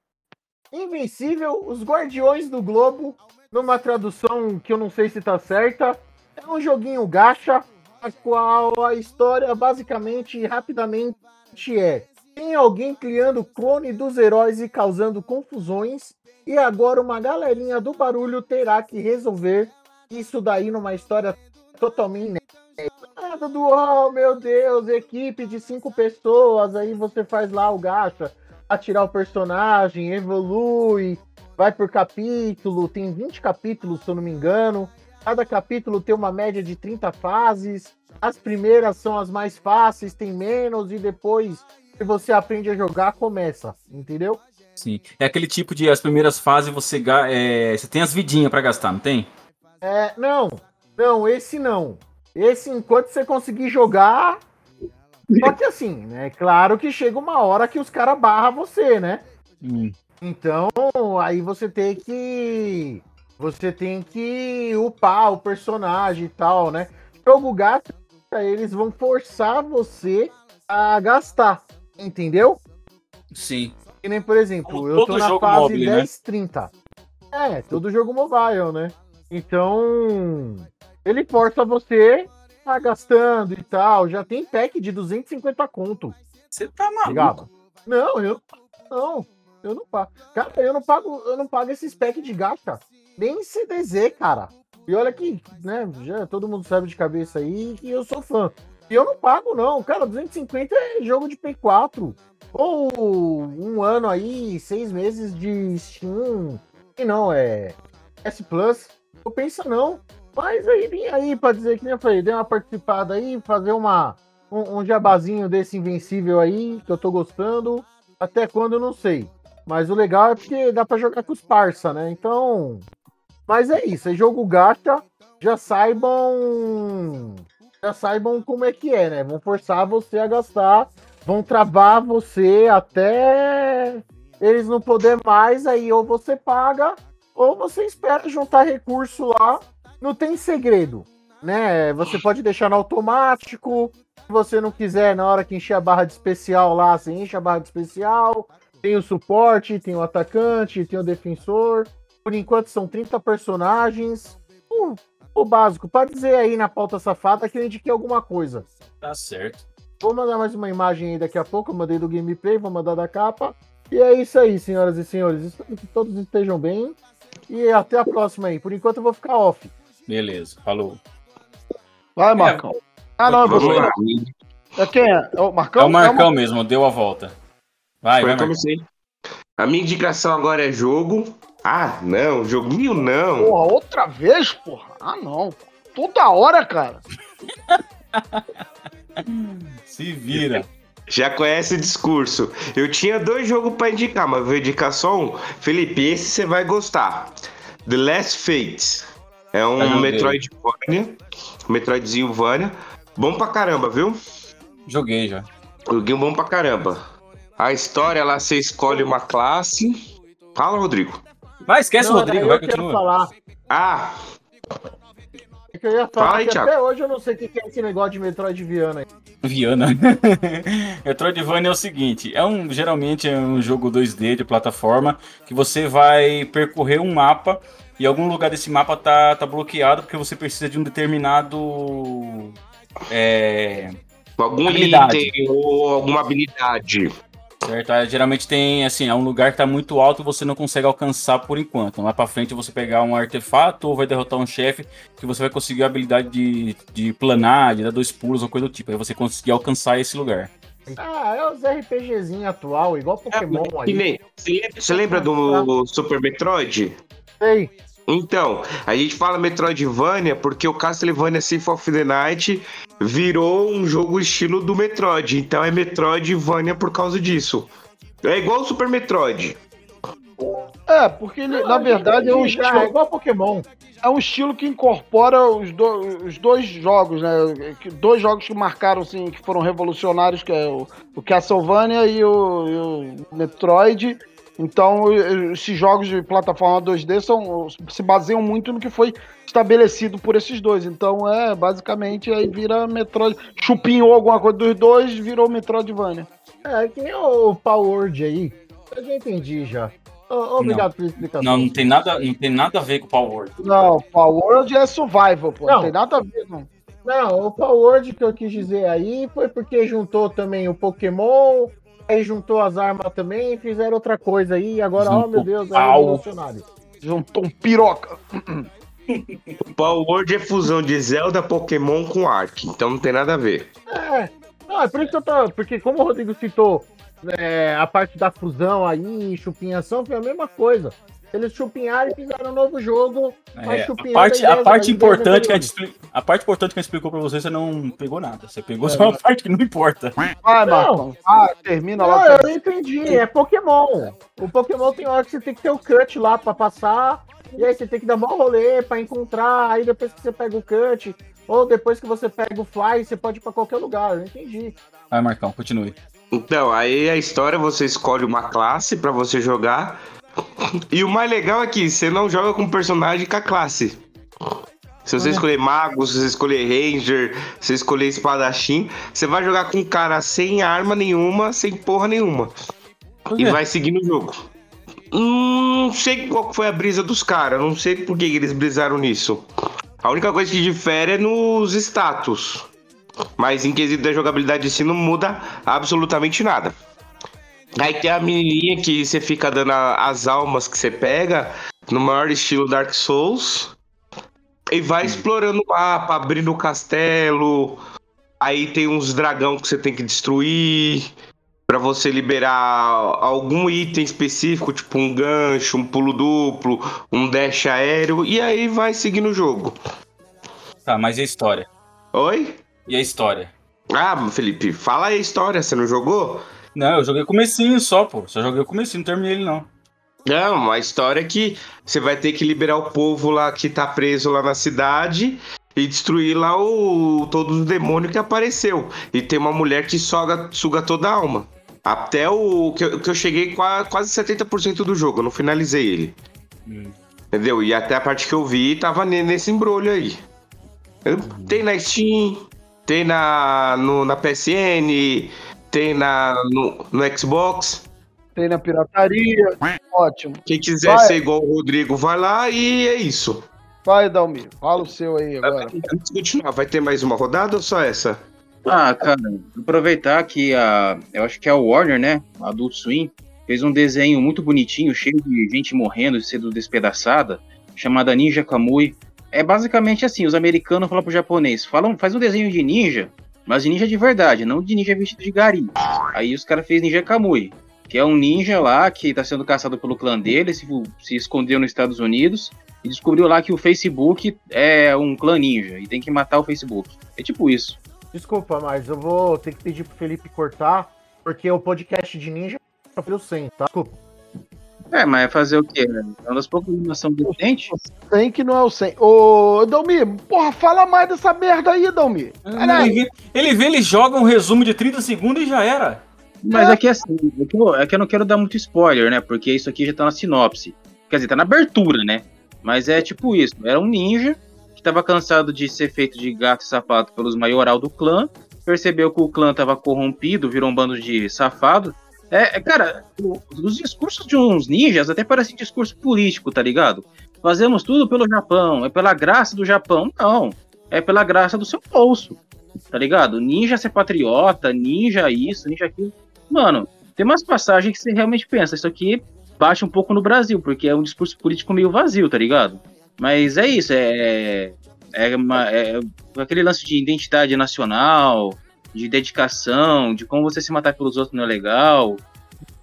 Invencível, os Guardiões do Globo, numa tradução que eu não sei se tá certa, é um joguinho gacha, a qual a história basicamente e é: tem alguém criando clone dos heróis e causando confusões, e agora uma galerinha do barulho terá que resolver isso daí numa história totalmente. Nada do, oh meu Deus, equipe de cinco pessoas, aí você faz lá o gacha, atirar o personagem, evolui, vai por capítulo, tem 20 capítulos, se eu não me engano. Cada capítulo tem uma média de 30 fases. As primeiras são as mais fáceis, tem menos, e depois, se você aprende a jogar, começa, entendeu? Sim. É aquele tipo de as primeiras fases você, é, você tem as vidinhas pra gastar, não tem? É, não, não, esse não. Esse, enquanto você conseguir jogar. Só que assim, né? Claro que chega uma hora que os caras barram você, né? Então, aí você tem que. Você tem que upar o personagem e tal, né? Jogo gato, eles vão forçar você a gastar, entendeu? Sim. Que nem, por exemplo, Como eu tô na fase mobile, né? 10, 30. É, todo jogo mobile, né? Então, ele força você a gastando e tal. Já tem pack de 250 conto. Você tá maluco? Ligado? Não, eu não. Eu não pago. Cara, eu não pago, eu não pago esses packs de gacha. Nem CDZ, cara. E olha que, né, já todo mundo sabe de cabeça aí que eu sou fã. E eu não pago, não. Cara, 250 é jogo de Play 4. Ou um ano aí, seis meses de Steam. E não, é S Plus. Eu penso não. Mas aí vem aí pra dizer que nem eu falei, dei uma participada aí, fazer uma, um, um jabazinho desse invencível aí, que eu tô gostando. Até quando eu não sei. Mas o legal é porque dá pra jogar com os parça, né? Então. Mas é isso, é jogo gacha. Já saibam. Já saibam como é que é, né? Vão forçar você a gastar. Vão travar você até eles não poder mais. Aí ou você paga, ou você espera juntar recurso lá. Não tem segredo, né? Você pode deixar no automático. Se você não quiser, na hora que encher a barra de especial lá, você enche a barra de especial. Tem o suporte, tem o atacante, tem o defensor. Por enquanto são 30 personagens. O, o básico. Pode dizer aí na pauta safada que eu indiquei alguma coisa. Tá certo. Vou mandar mais uma imagem aí daqui a pouco. Eu mandei do gameplay, vou mandar da capa. E é isso aí, senhoras e senhores. Espero que todos estejam bem. E até a próxima aí. Por enquanto eu vou ficar off. Beleza, falou. Vai, Marcão. Ah, não, é você. É quem é? É o Marcão? É o Marcão É o mesmo, deu a volta. Vai, Foi vai, como Marcão. A minha indicação agora é jogo. Ah, não, joguinho não. Porra, outra vez, porra? Ah, não. Toda hora, cara. Se vira. Já conhece o discurso. Eu tinha dois jogos pra indicar, mas vou indicar só um. Felipe, esse você vai gostar. The Last Fate. É um Ah. Metroidvania. Metroidzinho Vania. Bom pra caramba, viu? Joguei já. Joguinho bom pra caramba. A história lá, você escolhe uma classe. Fala, Rodrigo. Vai, esquece Não, o Rodrigo, vai, continua. falar. Ah, É que eu ia falar Fala aí, até hoje eu não sei o que que é esse negócio de Metroidvania. Viana. Metroidvania é o seguinte, é um geralmente é um jogo 2D de plataforma que você vai percorrer um mapa e algum lugar desse mapa tá, tá bloqueado porque você precisa de um determinado é, algum Habilidade. item ou alguma habilidade. Certo? Aí, geralmente tem assim, é um lugar que tá muito alto e você não consegue alcançar por enquanto. Lá pra frente você pegar um artefato ou vai derrotar um chefe que você vai conseguir a habilidade de, de planar, de dar dois pulos ou coisa do tipo. Aí você conseguir alcançar esse lugar. Ah, é os RPGzinho atual, igual Pokémon Que aí. nem- Você lembra, você lembra do Super Metroid? Sei. Então, a gente fala Metroidvania porque o Castlevania Symphony of the Night virou um jogo estilo do Metroid. Então é Metroidvania por causa disso. É igual o Super Metroid. É, porque ele, na verdade é um estilo, é igual Pokémon. é um estilo que incorpora os, do- os dois jogos, né? Dois jogos que marcaram, assim, que foram revolucionários, que é o, o Castlevania e o, e o Metroid. Então, eh, esses jogos de plataforma 2D são, se baseiam muito no que foi estabelecido por esses dois. Então, é, basicamente, aí vira Metroid. Chupinhou alguma coisa dos dois, virou Metroidvania. É, que nem o Power aí. Eu já entendi já. Obrigado pela explicação. Não, não tem nada, não tem nada a ver com o Power. Não, Power World é survival, pô. Não, Não. tem nada a ver, não. Não, o Power que eu quis dizer aí foi porque juntou também o Pokémon, aí juntou as armas também e fizeram outra coisa aí. Agora, oh Juntou meu Deus, é revolucionário. Juntou um piroca. O Power Word é fusão de Zelda, Pokémon com Ark. Então não tem nada a ver. É, não, é por isso que eu tô. Porque como o Rodrigo citou é, a parte da fusão aí, chupinhação, foi a mesma coisa. Eles chupinharam e fizeram um novo jogo. É, a parte, a parte importante que a, gente, a parte importante que a gente explicou pra você, você não pegou nada. Você pegou só a parte que não importa. Vai, Não. Marcão. Ah, termina Não, lá. eu não entendi. É Pokémon. O Pokémon tem hora que você tem que ter o cut lá pra passar. E aí você tem que dar mó rolê pra encontrar. Aí depois que você pega o cut, ou depois que você pega o fly, você pode ir pra qualquer lugar. Eu não entendi. Vai, Marcão, continue. Então, aí a história você escolhe uma classe pra você jogar. E o mais legal é que você não joga com personagem com a classe. Se você escolher mago, se você escolher ranger, se você escolher espadachim, você vai jogar com um cara sem arma nenhuma, sem porra nenhuma. E vai seguindo o jogo. Hum, Não sei qual foi a brisa dos caras, não sei por que que eles brisaram nisso. A única coisa que difere é nos status. Mas em quesito da jogabilidade em si não muda absolutamente nada. Aí tem a menininha que você fica dando a- as almas que você pega, no maior estilo Dark Souls. E vai explorando o mapa, abrindo o castelo. Aí tem uns dragão que você tem que destruir. Pra você liberar algum item específico, tipo um gancho, um pulo duplo, um dash aéreo. E aí vai seguindo o jogo. Tá, mas e a história? Oi? E a história? Ah, Felipe, fala aí a história, você não jogou? Não, eu joguei o comecinho só, pô. Só joguei o comecinho, não terminei ele não. Não, a história é que você vai ter que liberar o povo lá que tá preso lá na cidade e destruir lá o todos os demônios que apareceu. E tem uma mulher que soga, suga toda a alma. Até o que eu, que eu cheguei qua- quase 70% do jogo, eu não finalizei ele. Entendeu? E até a parte que eu vi tava ne- nesse embrulho aí. Tem na Steam, tem na, no- na PSN, tem na, no, no Xbox. Tem na pirataria. Ótimo. Quem quiser Vai. ser igual o Rodrigo, vai lá e é isso. Vai, Dalmir. Fala o seu aí agora. Antes de continuar, vai ter mais uma rodada ou só essa? Ah, cara, aproveitar que a. Eu acho que é a Warner, né? A Adult Swim, fez um desenho muito bonitinho, cheio de gente morrendo e sendo despedaçada, chamada Ninja Kamui. É basicamente assim: os americanos falam pro japonês, falam, faz um desenho de ninja, mas de ninja de verdade, não de ninja vestido de gari. Aí os caras fez Ninja Kamui, que é um ninja lá que tá sendo caçado pelo clã dele, se, se escondeu nos Estados Unidos e descobriu lá que o Facebook é um clã ninja e tem que matar o Facebook. É tipo isso. Desculpa, mas eu vou ter que pedir pro Felipe cortar, porque o podcast de ninja foi o 100, tá? Desculpa. É, mas fazer o quê? Né? É uma das poucas animação decente. 100 que não é o 100. Ô, Dalmi, porra, fala mais dessa merda aí, Dalmi. Ele vê, ele vê, ele joga um resumo de 30 segundos e já era. Mas é que assim, é que, eu, é que eu não quero dar muito spoiler, né? Porque isso aqui já tá na sinopse. Quer dizer, tá na abertura, né? Mas é tipo isso. Era um ninja que tava cansado de ser feito de gato e sapato pelos maioral do clã. Percebeu que o clã tava corrompido, virou um bando de safado. É, é cara, o- os discursos de uns ninjas até parecem discurso político, tá ligado? Fazemos tudo pelo Japão, é pela graça do Japão. Não, é pela graça do seu bolso, tá ligado? Ninja ser patriota, ninja isso, ninja aquilo. Mano, tem umas passagens que você realmente pensa, isso aqui bate um pouco no Brasil, porque é um discurso político meio vazio, tá ligado? Mas é isso, é, é, uma- é aquele lance de identidade nacional, de dedicação, de como você se matar pelos outros não é legal.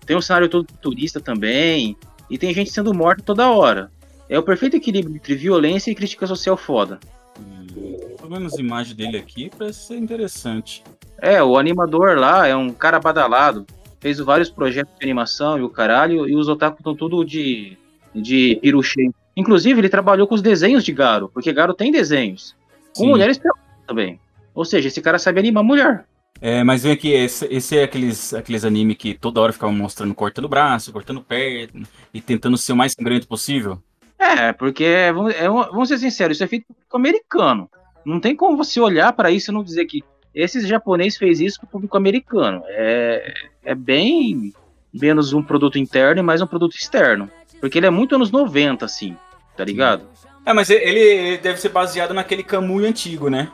Tem um cenário todo turista também, e tem gente sendo morta toda hora. É o perfeito equilíbrio entre violência e crítica social foda. Tô vendo as imagens dele aqui, parece ser interessante. É, o animador lá é um cara badalado. Fez vários projetos de animação e o caralho, e os otaku estão tudo de, de piruxê. Inclusive, ele trabalhou com os desenhos de Garo, porque Garo tem desenhos. Com Sim. mulheres também. Ou seja, esse cara sabe animar mulher. É, mas vem aqui, esse, esse é aqueles, aqueles anime que toda hora ficavam mostrando cortando braço, cortando perna e tentando ser o mais sangrento possível. É, porque, vamos, é, vamos ser sinceros, isso é feito público americano. Não tem como você olhar para isso e não dizer que esse japonês fez isso pro público americano. É, é bem menos um produto interno e mais um produto externo. Porque ele é muito anos 90, assim, tá ligado? É, mas ele, ele deve ser baseado naquele Kamui antigo, né?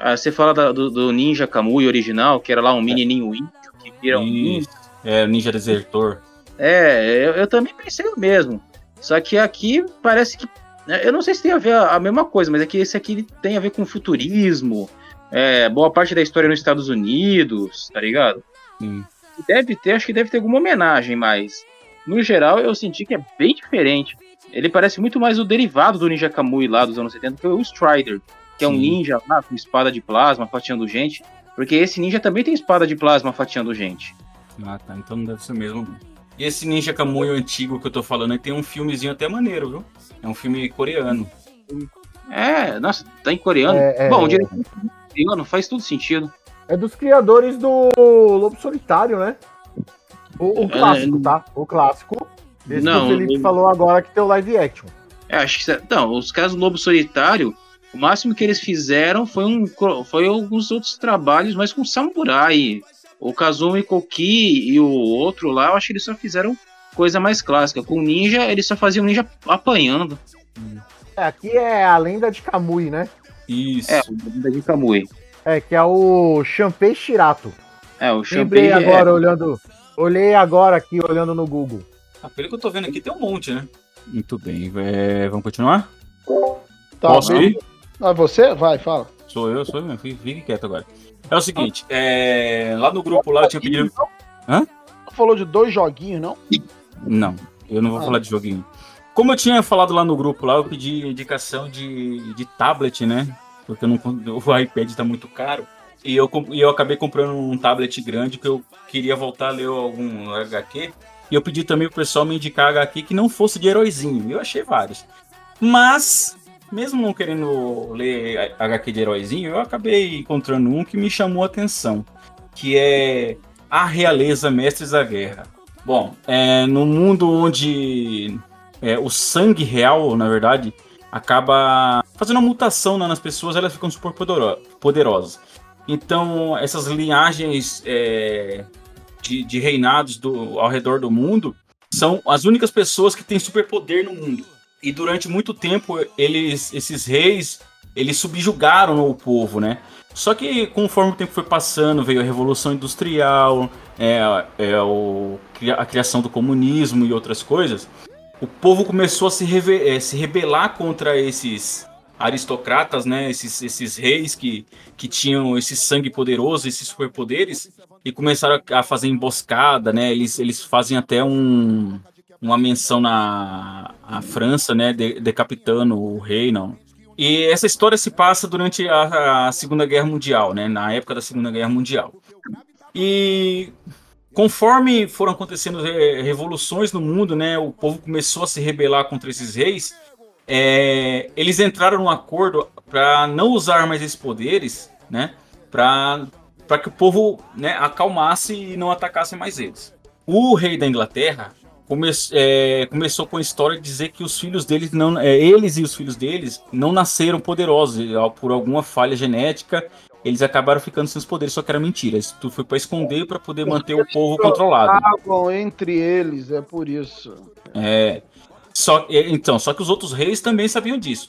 Ah, você fala da- do, do Ninja Kamui original, que era lá um menininho índio que vira um. Isso. É, o Ninja Desertor. É, eu, eu também pensei o mesmo. Só que aqui parece que. né, Eu não sei se tem a ver a, a mesma coisa, mas é que esse aqui tem a ver com futurismo. É, boa parte da história nos Estados Unidos, tá ligado? Sim. Deve ter, acho que deve ter alguma homenagem, mas no geral eu senti que é bem diferente. Ele parece muito mais o derivado do Ninja Kamui lá dos anos 70, que é o Strider, que é um ninja lá com espada de plasma fatiando gente. Porque esse ninja também tem espada de plasma fatiando gente. Ah, tá. Então não deve ser mesmo. E esse Ninja Kamui antigo que eu tô falando aí tem um filmezinho até maneiro, viu? É um filme coreano. É, nossa, tá em coreano. É, é. Bom, o diretor coreano faz tudo sentido. É dos criadores do Lobo Solitário, né? O, o clássico, tá? O clássico. Esse Não, que o Felipe eu- falou agora que tem o live action. É, acho que. Não, os casos do Lobo Solitário, o máximo que eles fizeram foi, um, foi alguns outros trabalhos, mas com samurai. O Kazumi Koki e o outro lá, eu acho que eles só fizeram coisa mais clássica. Com ninja, eles só faziam ninja apanhando. É, aqui é a lenda de Kamui, né? Isso. É, o Ninja de Kamui. É, que é o Shanpei Shirato. É, o Lembrei Shanpei. agora, é, olhando. Olhei agora aqui, olhando no Google. Ah, pelo que eu tô vendo aqui, tem um monte, né? Muito bem. é, vamos continuar? Tá, Posso bem. ir? Ah, você? Vai, fala. Sou eu, sou eu. Fique, fique quieto agora. É o seguinte, é, lá no grupo lá eu tinha pedido. Hã? Falou de dois joguinhos, não? Não, eu não vou Ah. falar de joguinho. Como eu tinha falado lá no grupo lá, eu pedi indicação de, de tablet, né? Porque não, o iPad tá muito caro. E eu, e eu acabei comprando um tablet grande, porque eu queria voltar a ler algum HQ. E eu pedi também pro pessoal me indicar HQ que não fosse de heróizinho. Eu achei vários. Mas, mesmo não querendo ler HQ de heróizinho, eu acabei encontrando um que me chamou a atenção. Que é A Realeza Mestres da Guerra. Bom, é, no mundo onde é, o sangue real, na verdade, acaba fazendo uma mutação né, nas pessoas, elas ficam super podero- poderosas. Então, essas linhagens é, de, de reinados do, ao redor do mundo são as únicas pessoas que têm superpoder no mundo. E durante muito tempo, eles, esses reis, eles subjugaram o povo, né? Só que conforme o tempo foi passando, veio a Revolução Industrial, é, é, o, a criação do comunismo e outras coisas, o povo começou a se, reve- eh, se rebelar contra esses aristocratas, né? Esses, esses reis que, que tinham esse sangue poderoso, esses superpoderes, e começaram a fazer emboscada, né? Eles, eles fazem até um, uma menção na França, né? de- decapitando o rei, não. E essa história se passa durante a, a, Segunda Guerra Mundial, né? Na época da Segunda Guerra Mundial. E conforme foram acontecendo revoluções no mundo, né? O povo começou a se rebelar contra esses reis. É, eles entraram num acordo para não usar mais esses poderes, né? Para para que o povo né, acalmasse e não atacasse mais eles. O rei da Inglaterra come, é, começou com a história de dizer que os filhos deles não, é, eles e os filhos deles não nasceram poderosos por alguma falha genética. Eles acabaram ficando sem os poderes, só que era mentira. Isso tudo foi para esconder para poder manter o povo controlado. entre eles, é por isso. É. Só, é, então, só que os outros reis também sabiam disso.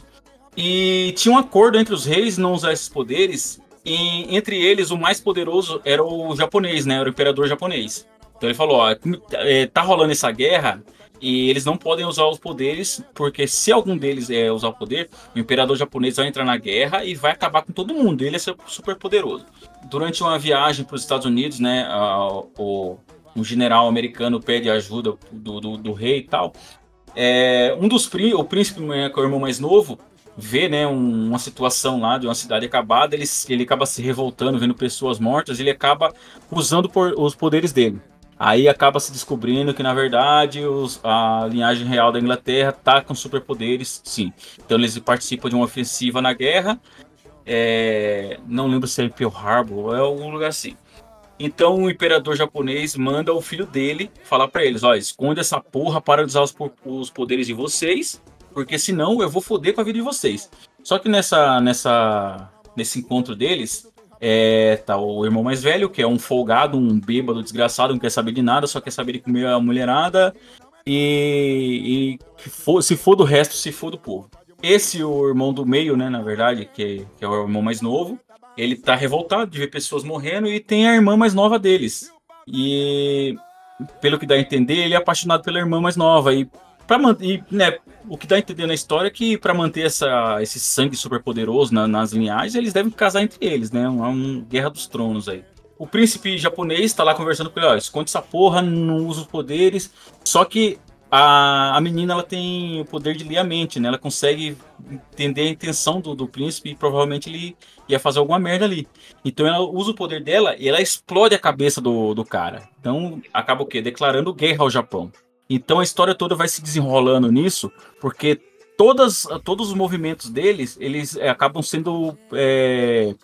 E tinha um acordo entre os reis não usar esses poderes. E entre eles, o mais poderoso era o japonês, né? Era o imperador japonês. Então ele falou: ó, é, tá rolando essa guerra e eles não podem usar os poderes, porque se algum deles é, usar o poder, o imperador japonês vai entrar na guerra e vai acabar com todo mundo. Ele é super poderoso. Durante uma viagem para os Estados Unidos, né, a, o, um general americano pede ajuda do, do, do rei e tal. É, um dos o príncipe, né, que é o irmão mais novo, vê né, um, uma situação lá de uma cidade acabada, ele, ele acaba se revoltando, vendo pessoas mortas, ele acaba usando por, os poderes dele. Aí acaba se descobrindo que, na verdade, os, a linhagem real da Inglaterra tá com superpoderes, sim. Então eles participam de uma ofensiva na guerra. É, não lembro se é Pearl Harbor, é algum lugar assim. Então o imperador japonês manda o filho dele falar para eles: ó, esconde essa porra para usar os, os poderes de vocês, porque senão eu vou foder com a vida de vocês. Só que nessa, nessa, nesse encontro deles, é, tá o irmão mais velho, que é um folgado, um bêbado desgraçado, não quer saber de nada, só quer saber de comer a mulherada. E, e for, se for do resto, se for do povo. Esse, o irmão do meio, né, na verdade, que, que é o irmão mais novo, ele tá revoltado de ver pessoas morrendo e tem a irmã mais nova deles. E pelo que dá a entender, ele é apaixonado pela irmã mais nova. E para manter, né, o que dá a entender na história é que para manter essa, esse sangue super poderoso na, nas linhagens, eles devem casar entre eles, né? Uma, uma guerra dos tronos aí. O príncipe japonês tá lá conversando com ele, ó, esconde essa porra, não usa os poderes. Só que a, a menina ela tem o poder de ler a mente, né? Ela consegue entender a intenção do, do príncipe e provavelmente ele ia fazer alguma merda ali. Então ela usa o poder dela e ela explode a cabeça do, do cara. Então acaba o quê? Declarando guerra ao Japão. Então a história toda vai se desenrolando nisso, porque todas, todos os movimentos deles, eles é, acabam sendo é,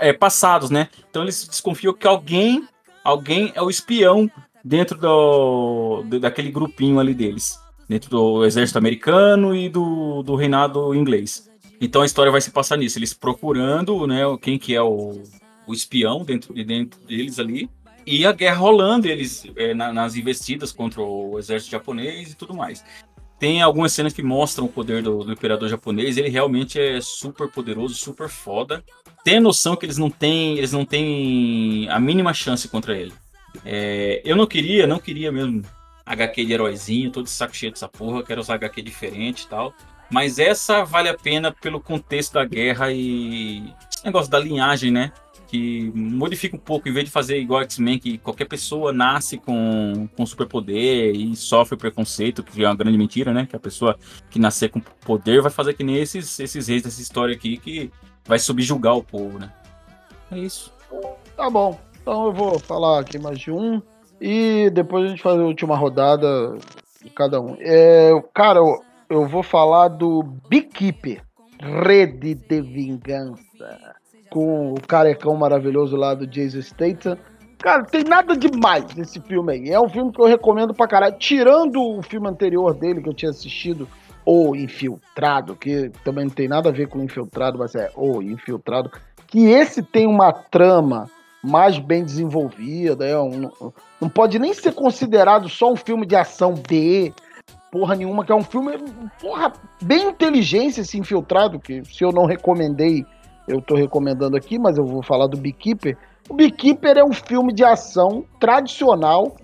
é, passados, né? Então eles desconfiam que alguém, alguém é o espião dentro do, daquele grupinho ali deles, dentro do exército americano e do, do reinado inglês. Então a história vai se passar nisso, eles procurando, né, quem que é o, o espião dentro, dentro deles ali, e a guerra rolando, eles é, na, nas investidas contra o exército japonês e tudo mais. Tem algumas cenas que mostram o poder do, do, imperador japonês, ele realmente é super poderoso, super foda. Tem a noção que eles não têm, eles não têm a mínima chance contra ele. É, eu não queria, não queria mesmo HQ de heróizinho, todo saco cheio dessa porra, quero usar HQ diferente e tal. Mas essa vale a pena pelo contexto da guerra e negócio da linhagem, né? Que modifica um pouco, em vez de fazer igual X-Men, que qualquer pessoa nasce com, com superpoder e sofre preconceito, que é uma grande mentira, né? Que a pessoa que nascer com poder vai fazer que nem esses, esses reis dessa história aqui, que vai subjugar o povo, né? É isso. Tá bom. Então eu vou falar aqui mais de um. E depois a gente faz a última rodada de cada um. É, cara, eu, eu vou falar do Beekeeper. Rede de Vingança com o carecão maravilhoso lá do Jason Statham. Cara, tem nada demais nesse filme aí. É um filme que eu recomendo pra caralho. Tirando o filme anterior dele que eu tinha assistido, O Infiltrado, que também não tem nada a ver com Infiltrado, mas é O Infiltrado. Que esse tem uma trama mais bem desenvolvida. É um, não pode nem ser considerado só um filme de ação B, porra nenhuma, que é um filme, porra, bem inteligência esse Infiltrado, que se eu não recomendei eu estou recomendando aqui, mas eu vou falar do Beekeeper. O Beekeeper é um filme de ação tradicional,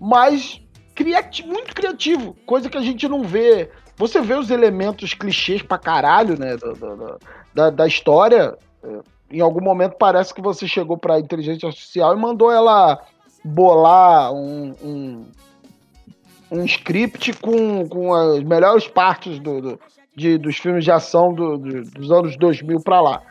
mas criati muito criativo, coisa que a gente não vê. Você vê os elementos clichês pra caralho, né, da, da, da história. É, em algum momento parece que você chegou pra inteligência artificial e mandou ela bolar um, um, um script com, com as melhores partes do, do de, dos filmes de ação do, do, dos anos 2000 pra lá.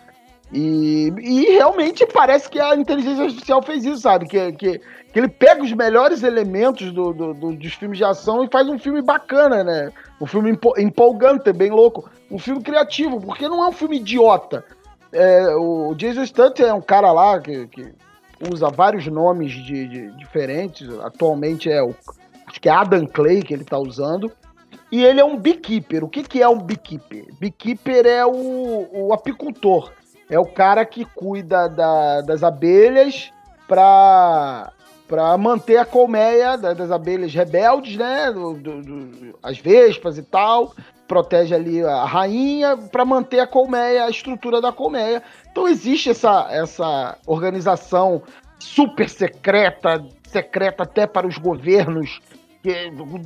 E, e realmente parece que a inteligência artificial fez isso, sabe? Que, que, que ele pega os melhores elementos do, do, do, dos filmes de ação e faz um filme bacana, né? Um filme empo- empolgante, bem louco. Um filme criativo, porque não é um filme idiota. É, o Jason Statham é um cara lá que, que usa vários nomes de, de- diferentes. Atualmente é o acho que é Adam Clay que ele tá usando. E ele é um beekeeper. O que, que é um beekeeper? Beekeeper é o, o apicultor. É o cara que cuida da- das abelhas para para manter a colmeia da- das abelhas rebeldes, né? Do, do- do- as vespas e tal. Protege ali a rainha para manter a colmeia, a estrutura da colmeia. Então existe essa, essa organização super secreta, secreta até para os governos,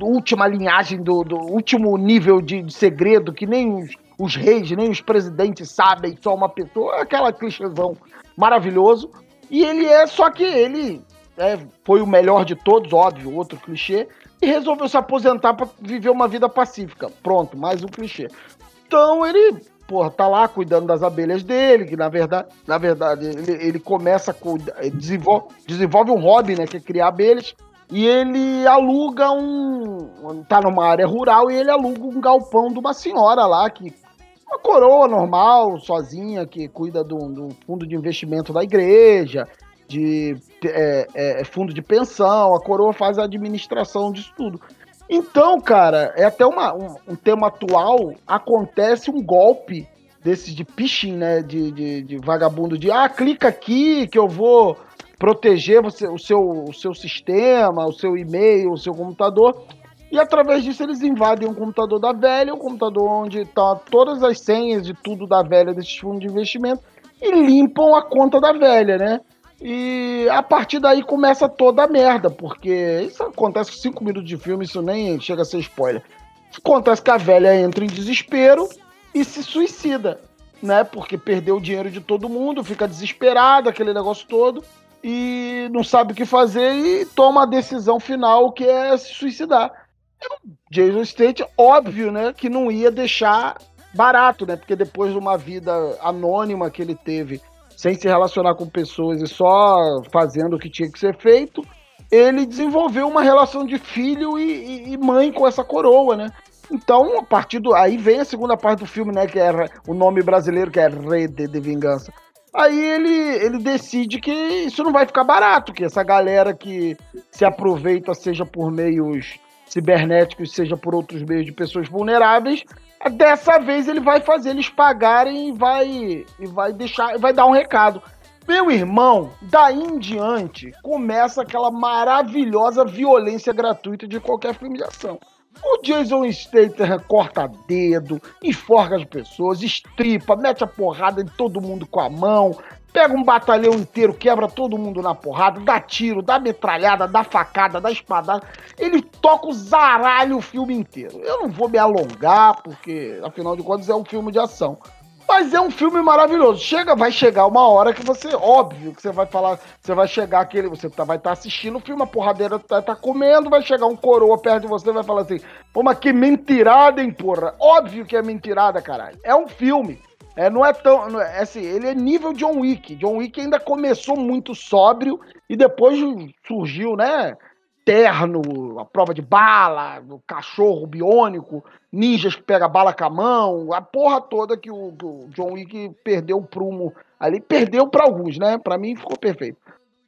última linhagem, do, do último nível de, de segredo, que nem os, os reis, nem os presidentes sabem, só uma pessoa, aquela clichêzão maravilhoso. E ele é, só que ele é, foi o melhor de todos, óbvio, outro clichê, e resolveu se aposentar para viver uma vida pacífica. Pronto, mais um clichê. Então ele, porra, tá lá cuidando das abelhas dele, que na verdade, na verdade, ele, ele começa a cuidar, desenvolve, desenvolve um hobby, né, que é criar abelhas, e ele aluga um, tá numa área rural e ele aluga um galpão de uma senhora lá que uma coroa normal, sozinha, que cuida do, do fundo de investimento da igreja, de é, é, fundo de pensão, a coroa faz a administração disso tudo. Então, cara, é até uma, um, um tema atual, acontece um golpe desses de phishing, né, de, de, de vagabundo, de, ah, clica aqui que eu vou proteger você, o, seu, o seu sistema, o seu e-mail, o seu computador, e através disso eles invadem o computador da velha, o computador onde estão todas as senhas de tudo da velha desses fundos de investimento, e limpam a conta da velha, né? E a partir daí começa toda a merda, porque isso acontece com 5 minutos de filme, isso nem chega a ser spoiler. Acontece que a velha entra em desespero e se suicida, né? Porque perdeu o dinheiro de todo mundo, fica desesperada, aquele negócio todo, e não sabe o que fazer e toma a decisão final que é se suicidar. O Jason State, óbvio, né, que não ia deixar barato, né? Porque depois de uma vida anônima que ele teve sem se relacionar com pessoas e só fazendo o que tinha que ser feito, ele desenvolveu uma relação de filho e, e- e mãe com essa coroa, né? Então, a partir do. Aí vem a segunda parte do filme, né? Que é o nome brasileiro, que é Rede de Vingança. Aí ele, ele decide que isso não vai ficar barato, que essa galera que se aproveita, seja por meios cibernéticos, seja por outros meios de pessoas vulneráveis, dessa vez ele vai fazer eles pagarem e vai, e vai deixar, vai dar um recado. Meu irmão, daí em diante, começa aquela maravilhosa violência gratuita de qualquer filme de ação. O Jason Statham corta dedo, enforca as pessoas, estripa, mete a porrada em todo mundo com a mão, pega um batalhão inteiro, quebra todo mundo na porrada, dá tiro, dá metralhada, dá facada, dá espadada. Ele toca o zaralho o filme inteiro. Eu não vou me alongar, porque afinal de contas é um filme de ação. Mas é um filme maravilhoso. Chega, vai chegar uma hora que você, óbvio, que você vai falar, você vai chegar aquele, você tá, vai estar assistindo o filme, a porradeira tá, tá comendo, vai chegar um coroa perto de você e vai falar assim: pô, mas que mentirada, hein, porra? Óbvio que é mentirada, caralho. É um filme. É, não é tão. não é- assim, ele é nível John Wick. John Wick ainda começou muito sóbrio e depois surgiu, né? Terno, a prova de bala, o cachorro biônico, ninjas que pega bala com a mão, a porra toda que o, que o John Wick perdeu o prumo ali. Perdeu pra alguns, né? Pra mim ficou perfeito.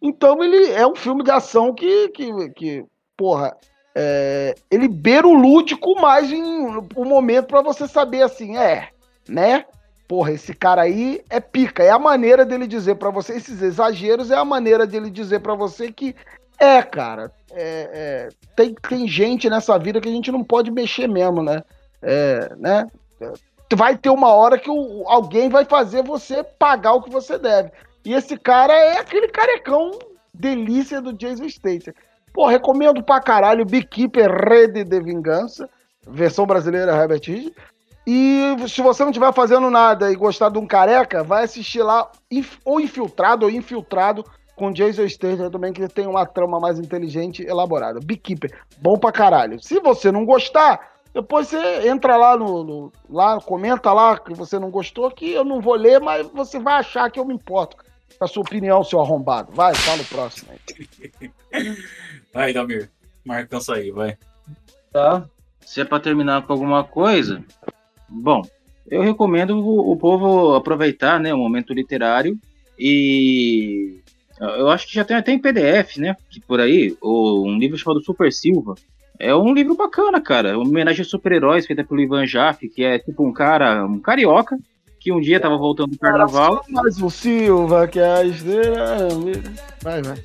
Então ele é um filme de ação que, que, que porra, é, ele beira o lúdico mais em um momento pra você saber assim, é, né? Porra, esse cara aí é pica. É a maneira dele dizer pra você, esses exageros é a maneira dele dizer pra você que é, cara, é, é, tem, tem gente nessa vida que a gente não pode mexer mesmo, né? É, né? Vai ter uma hora que o- alguém vai fazer você pagar o que você deve. E esse cara é aquele carecão delícia do Jason Statham. Pô, recomendo pra caralho Beekeeper Rede de Vingança, versão brasileira Herbert Reed. E se você não estiver fazendo nada e gostar de um careca, vai assistir lá ou Infiltrado ou Infiltrado com Jason Statham também, que tem uma trama mais inteligente e elaborada. Beekeeper, bom pra caralho. Se você não gostar, Depois você entra lá no, no- lá, comenta lá que você não gostou, que eu não vou ler, mas você vai achar que eu me importo com a sua opinião, seu arrombado. Vai, fala o próximo aí. Vai, Dalmir. Marca isso aí, vai. Tá. Se é pra terminar com alguma coisa, bom, eu recomendo o, o povo aproveitar, né, o momento literário e eu acho que já tem até em PDF, né, que por aí, o- um livro chamado Super Silva. É um livro bacana, cara, uma homenagem a super-heróis feita pelo Ivan Jaffe, que é tipo um cara, um carioca, que um dia tava voltando do carnaval. Mais o Silva, que é a esteira. Vai, vai.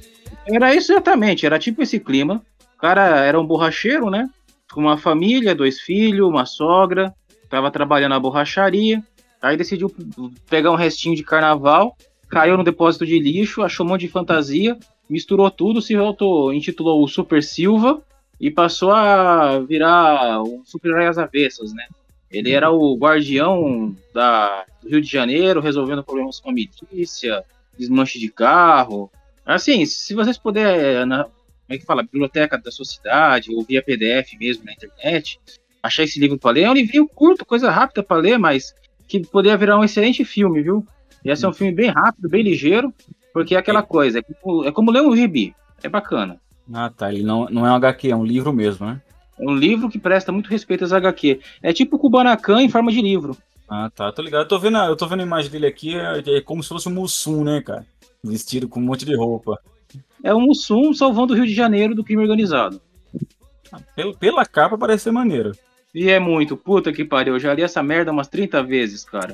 Era isso exatamente, era tipo esse clima. O cara era um borracheiro, né? Com uma família, dois filhos, uma sogra, tava trabalhando na borracharia. Aí decidiu pegar um restinho de carnaval, caiu no depósito de lixo, achou um monte de fantasia, misturou tudo, se auto intitulou o Super Silva e passou a virar um super-herói às avessas, né? Ele era o guardião da, do Rio de Janeiro, resolvendo problemas com a milícia, desmanche de carro, Assim, se vocês puderem, como é que fala, biblioteca da sua cidade, ou via PDF mesmo na internet, achar esse livro para ler, é um livrinho curto, coisa rápida para ler, mas que poderia virar um excelente filme, viu? Ia ser um filme bem rápido, bem ligeiro, porque é aquela coisa, é como, é como ler um gibi, é bacana. Ah, tá. Ele não, não é um HQ, é um livro mesmo, né? É um livro que presta muito respeito às HQ. É tipo o Kubanacan em forma de livro. Ah, tá. Tô ligado. Eu tô vendo a, eu tô vendo a imagem dele aqui, é, é como se fosse um Mussum, né, cara? Vestido com um monte de roupa. É o Mussum salvando o Rio de Janeiro do crime organizado. Pela, pela capa parece ser maneiro. E é muito, puta que pariu, eu já li essa merda umas 30 vezes, cara.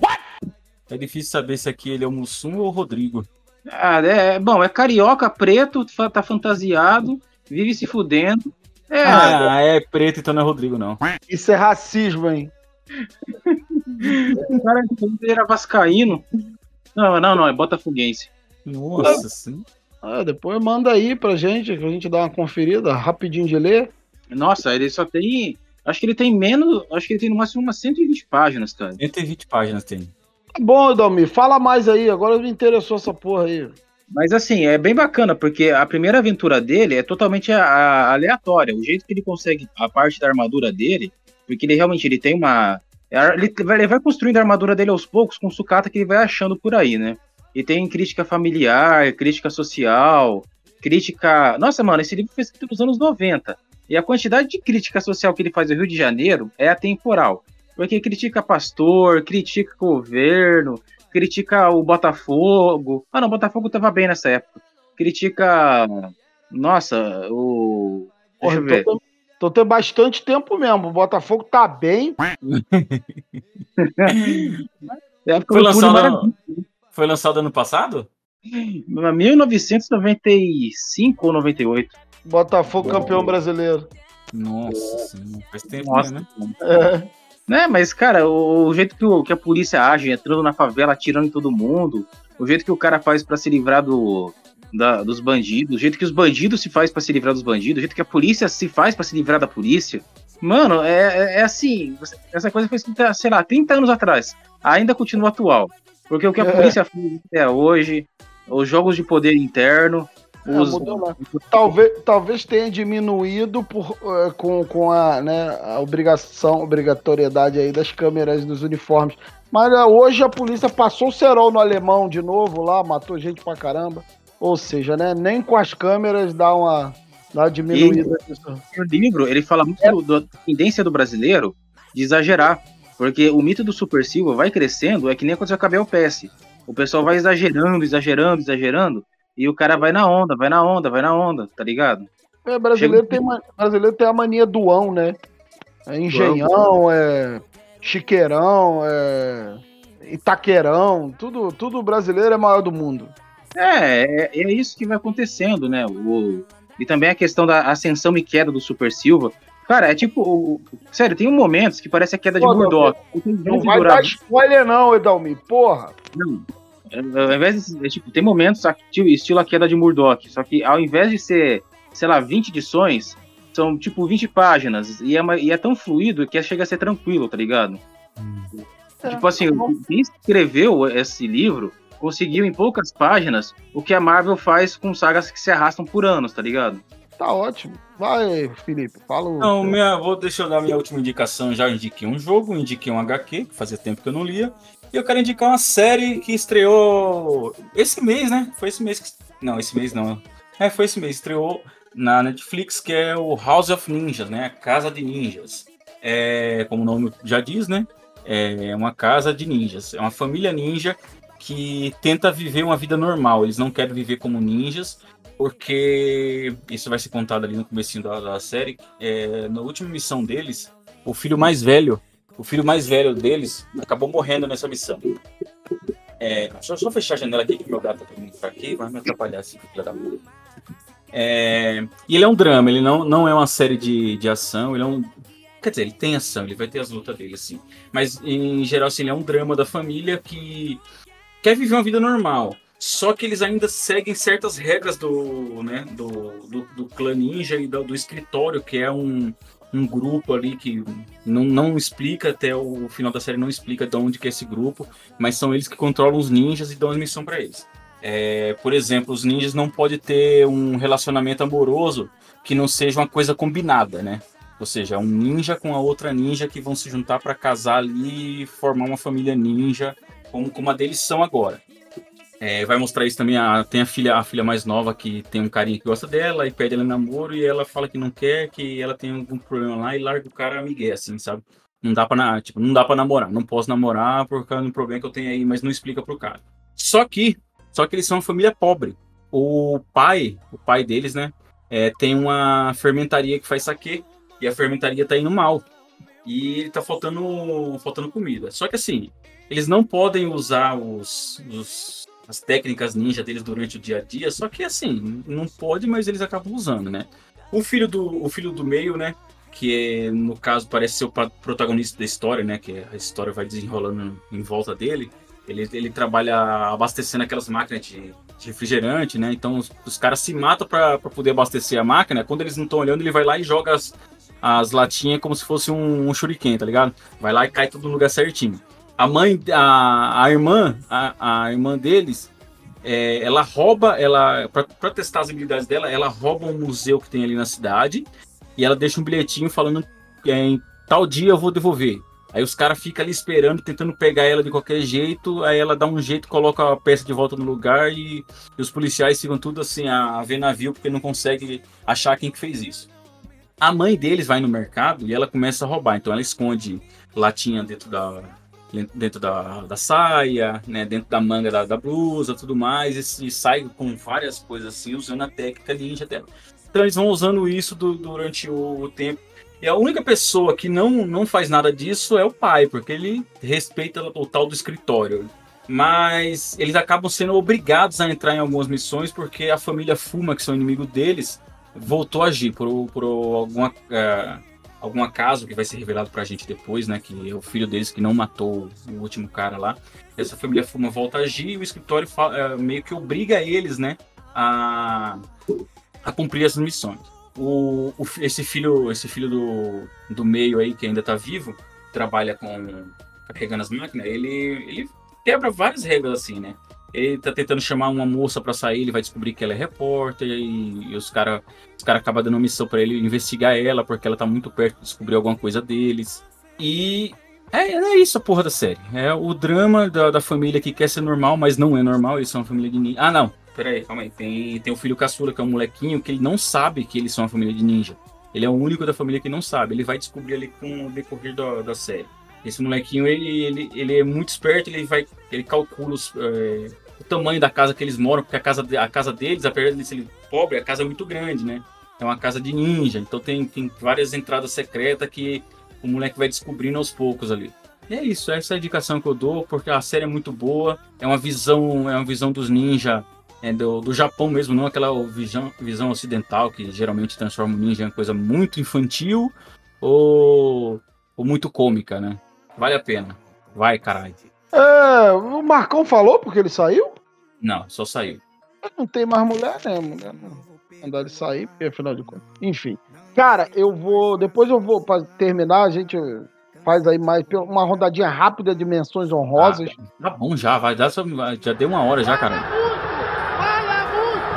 É difícil saber se aqui ele é o Mussum ou o Rodrigo. Ah, é, bom, é carioca, preto, tá fantasiado, vive se fudendo. É, Ah, é preto, então não é Rodrigo, não. Isso é racismo, hein? o cara ele era vascaíno. Não, não, não, é botafoguense. Nossa, sim. Ah, depois manda aí pra gente, que a gente dá uma conferida rapidinho de ler. Nossa, ele só tem. Acho que ele tem menos. Acho que ele tem no máximo umas 120 páginas, cara. 120 páginas tem. Tá bom, Edalmir, fala mais aí, agora me interessou essa porra aí. Mas assim, é bem bacana, porque a primeira aventura dele é totalmente a- a- aleatória. O jeito que ele consegue a parte da armadura dele, porque ele realmente ele tem uma. é, Ele vai, ele vai construindo a armadura dele aos poucos com sucata que ele vai achando por aí, né? E tem crítica familiar, crítica social, crítica. Nossa, mano, esse livro foi escrito nos anos 90. E a quantidade de crítica social que ele faz no Rio de Janeiro é atemporal. Porque critica pastor, critica governo, critica o Botafogo. Ah, não, o Botafogo tava bem nessa época. Critica. Nossa, o. Deixa Porra, eu ver. tô, tô tendo bastante tempo mesmo. O Botafogo tá bem. É Foi lançado, Maravilha. foi lançado ano passado? 1995 ou 98. Botafogo campeão brasileiro. Nossa, faz tempo, Nossa. né? É. Né, mas, cara, o, o jeito que, o- que a polícia age, entrando na favela, atirando em todo mundo, o jeito que o cara faz pra se livrar do, da- dos bandidos, o jeito que os bandidos se faz pra se livrar dos bandidos, o jeito que a polícia se faz pra se livrar da polícia. Mano, é, é- é assim, essa coisa foi escrita, sei lá, 30 anos atrás, ainda continua atual. Porque o que a É. polícia faz até hoje, os jogos de poder interno, É. Talvez, talvez tenha diminuído por, eh, com, com a, né, a obrigação, obrigatoriedade aí das câmeras dos uniformes. Mas eh, hoje a polícia passou o cerol no alemão de novo lá, matou gente pra caramba. Ou seja, né, nem com as câmeras dá uma, dá uma diminuída nisso. o livro, ele fala muito do- da tendência do brasileiro de exagerar. Porque o mito do Super Silva vai crescendo, é que nem aconteceu com a Bel PS. O pessoal vai exagerando, exagerando, exagerando, e o cara vai na onda, vai na onda, vai na onda, tá ligado? É, brasileiro, tem, brasileiro tem a mania doão, né? É engenhão, é chiqueirão, é itaqueirão, tudo, tudo brasileiro é maior do mundo. É, é, é isso que vai acontecendo, né? O, e também a questão da ascensão e queda do Super Silva. Cara, é tipo. o- sério, tem momentos que parece a queda de Pô, Murdoch. Não vai dar spoiler não, Edalmi, porra. Não. Ao invés de, é, tipo, tem momentos estilo a queda de Murdoch, só que ao invés de ser, sei lá, 20 edições, são tipo 20 páginas, e é, uma- e é tão fluido que chega a ser tranquilo, tá ligado? Tipo assim, quem escreveu esse livro conseguiu em poucas páginas o que a Marvel faz com sagas que se arrastam por anos, tá ligado? tá ótimo. Vai, Felipe, fala o. Não, minha, vou deixar eu dar minha última indicação. Já indiquei um jogo, indiquei um HQ, que fazia tempo que eu não lia. E eu quero indicar uma série que estreou esse mês, né? Foi esse mês que. Não, esse mês não. É, foi esse mês. Estreou na Netflix, que é o House of Ninjas, né? A Casa de Ninjas. É, como o nome já diz, né? É uma casa de ninjas. É uma família ninja que tenta viver uma vida normal. Eles não querem viver como ninjas, porque isso vai ser contado ali no começo da, da, série. É, na última missão deles, o filho mais velho, o filho mais velho deles, acabou morrendo nessa missão. É, deixa eu só fechar a janela aqui, que meu gato tá vindo aqui, vai me atrapalhar assim, filho da puta. É, e ele é um drama, ele não, não é uma série de, de ação, ele é um. Quer dizer, ele tem ação, ele vai ter as lutas dele, assim. Mas, em geral, assim, ele é um drama da família que quer viver uma vida normal. Só que eles ainda seguem certas regras do, né, do, do, do clã ninja e do, do, escritório, que é um, um grupo ali que não, não explica até o final da série, não explica de onde que é esse grupo, mas são eles que controlam os ninjas e dão a missão para eles. É, por exemplo, os ninjas não podem ter um relacionamento amoroso que não seja uma coisa combinada, né? Ou seja, um ninja com a outra ninja que vão se juntar para casar ali e formar uma família ninja, como, como a deles são agora. É, vai mostrar isso também. A, tem a filha, a filha mais nova que tem um carinha que gosta dela e pede ela namoro e ela fala que não quer, que ela tem algum problema lá e larga o cara amigué, assim, sabe? Não dá pra, tipo, não dá pra namorar. Não posso namorar por causa do problema que eu tenho aí, mas não explica pro cara. Só que, só que eles são uma família pobre. O pai, o pai deles, né, é, tem uma fermentaria que faz saque e a fermentaria tá indo mal. E tá faltando, faltando comida. Só que assim, eles não podem usar os, os as técnicas ninja deles durante o dia a dia, só que assim, não pode, mas eles acabam usando, né? O filho do, o filho do meio, né? Que é, no caso parece ser o protagonista da história, né? Que a história vai desenrolando em volta dele. Ele, ele trabalha abastecendo aquelas máquinas de, de refrigerante, né? Então os, os caras se matam para poder abastecer a máquina. Quando eles não estão olhando, ele vai lá e joga as, as latinhas como se fosse um, um shuriken, tá ligado? Vai lá e cai tudo no lugar certinho a mãe, a, a irmã, a, a irmã deles, é, ela rouba, ela para testar as habilidades dela, ela rouba um museu que tem ali na cidade e ela deixa um bilhetinho falando que é, em tal dia eu vou devolver. Aí os caras ficam ali esperando, tentando pegar ela de qualquer jeito. Aí ela dá um jeito, coloca a peça de volta no lugar e, e os policiais ficam tudo assim a, a ver navio porque não consegue achar quem que fez isso. A mãe deles vai no mercado e ela começa a roubar. Então ela esconde latinha dentro da, dentro da, da saia, né, dentro da manga da, da blusa, tudo mais, e, e, sai com várias coisas assim, usando a técnica ninja dela. Então eles vão usando isso do, durante o, o, tempo. E a única pessoa que não, não faz nada disso é o pai, porque ele respeita o tal do escritório. Mas eles acabam sendo obrigados a entrar em algumas missões porque a família Fuma, que são inimigo deles, voltou a agir por, por alguma. Uh, algum acaso que vai ser revelado pra gente depois, né? Que é o filho deles que não matou o último cara lá. Essa família Fuma volta a agir e o escritório fala, é, meio que obriga eles, né? A, a cumprir as missões. O, o, esse filho esse filho do, do meio aí, que ainda tá vivo, trabalha com carregando as máquinas, ele, ele quebra várias regras assim, né? Ele tá tentando chamar uma moça para sair, ele vai descobrir que ela é repórter e, e os caras os cara acabam dando missão para ele investigar ela, porque ela tá muito perto de descobrir alguma coisa deles. E é, é isso a porra da série. É o drama da, da família que quer ser normal, mas não é normal, eles são uma família de ninja. Ah, não, peraí, calma aí. Tem, tem o filho caçula, que é um molequinho, que ele não sabe que eles são uma família de ninja. Ele é o único da família que não sabe. Ele vai descobrir ali com o decorrer da, da série. Esse molequinho, ele, ele, ele é muito esperto, ele vai. Ele calcula os, é, o tamanho da casa que eles moram, porque a casa, a casa deles, apesar de ser pobre, a casa é muito grande, né? É uma casa de ninja, então tem, tem várias entradas secretas que o moleque vai descobrindo aos poucos ali. E é isso, essa é a indicação que eu dou, porque a série é muito boa, é uma visão, é uma visão dos ninja é do, do Japão mesmo, não aquela visão, visão ocidental que geralmente transforma o ninja em coisa muito infantil ou, ou muito cômica, né? Vale a pena. Vai, caralho. É, o Marcão falou porque ele saiu? Não, só saiu. Não tem mais mulher, né? Mulher não mandar ele sair, porque afinal de contas. Enfim. Cara, eu vou. Depois eu vou, pra terminar, a gente faz aí mais uma rodadinha rápida de menções honrosas. Ah, tá bom já, vai dar já deu uma hora já, cara.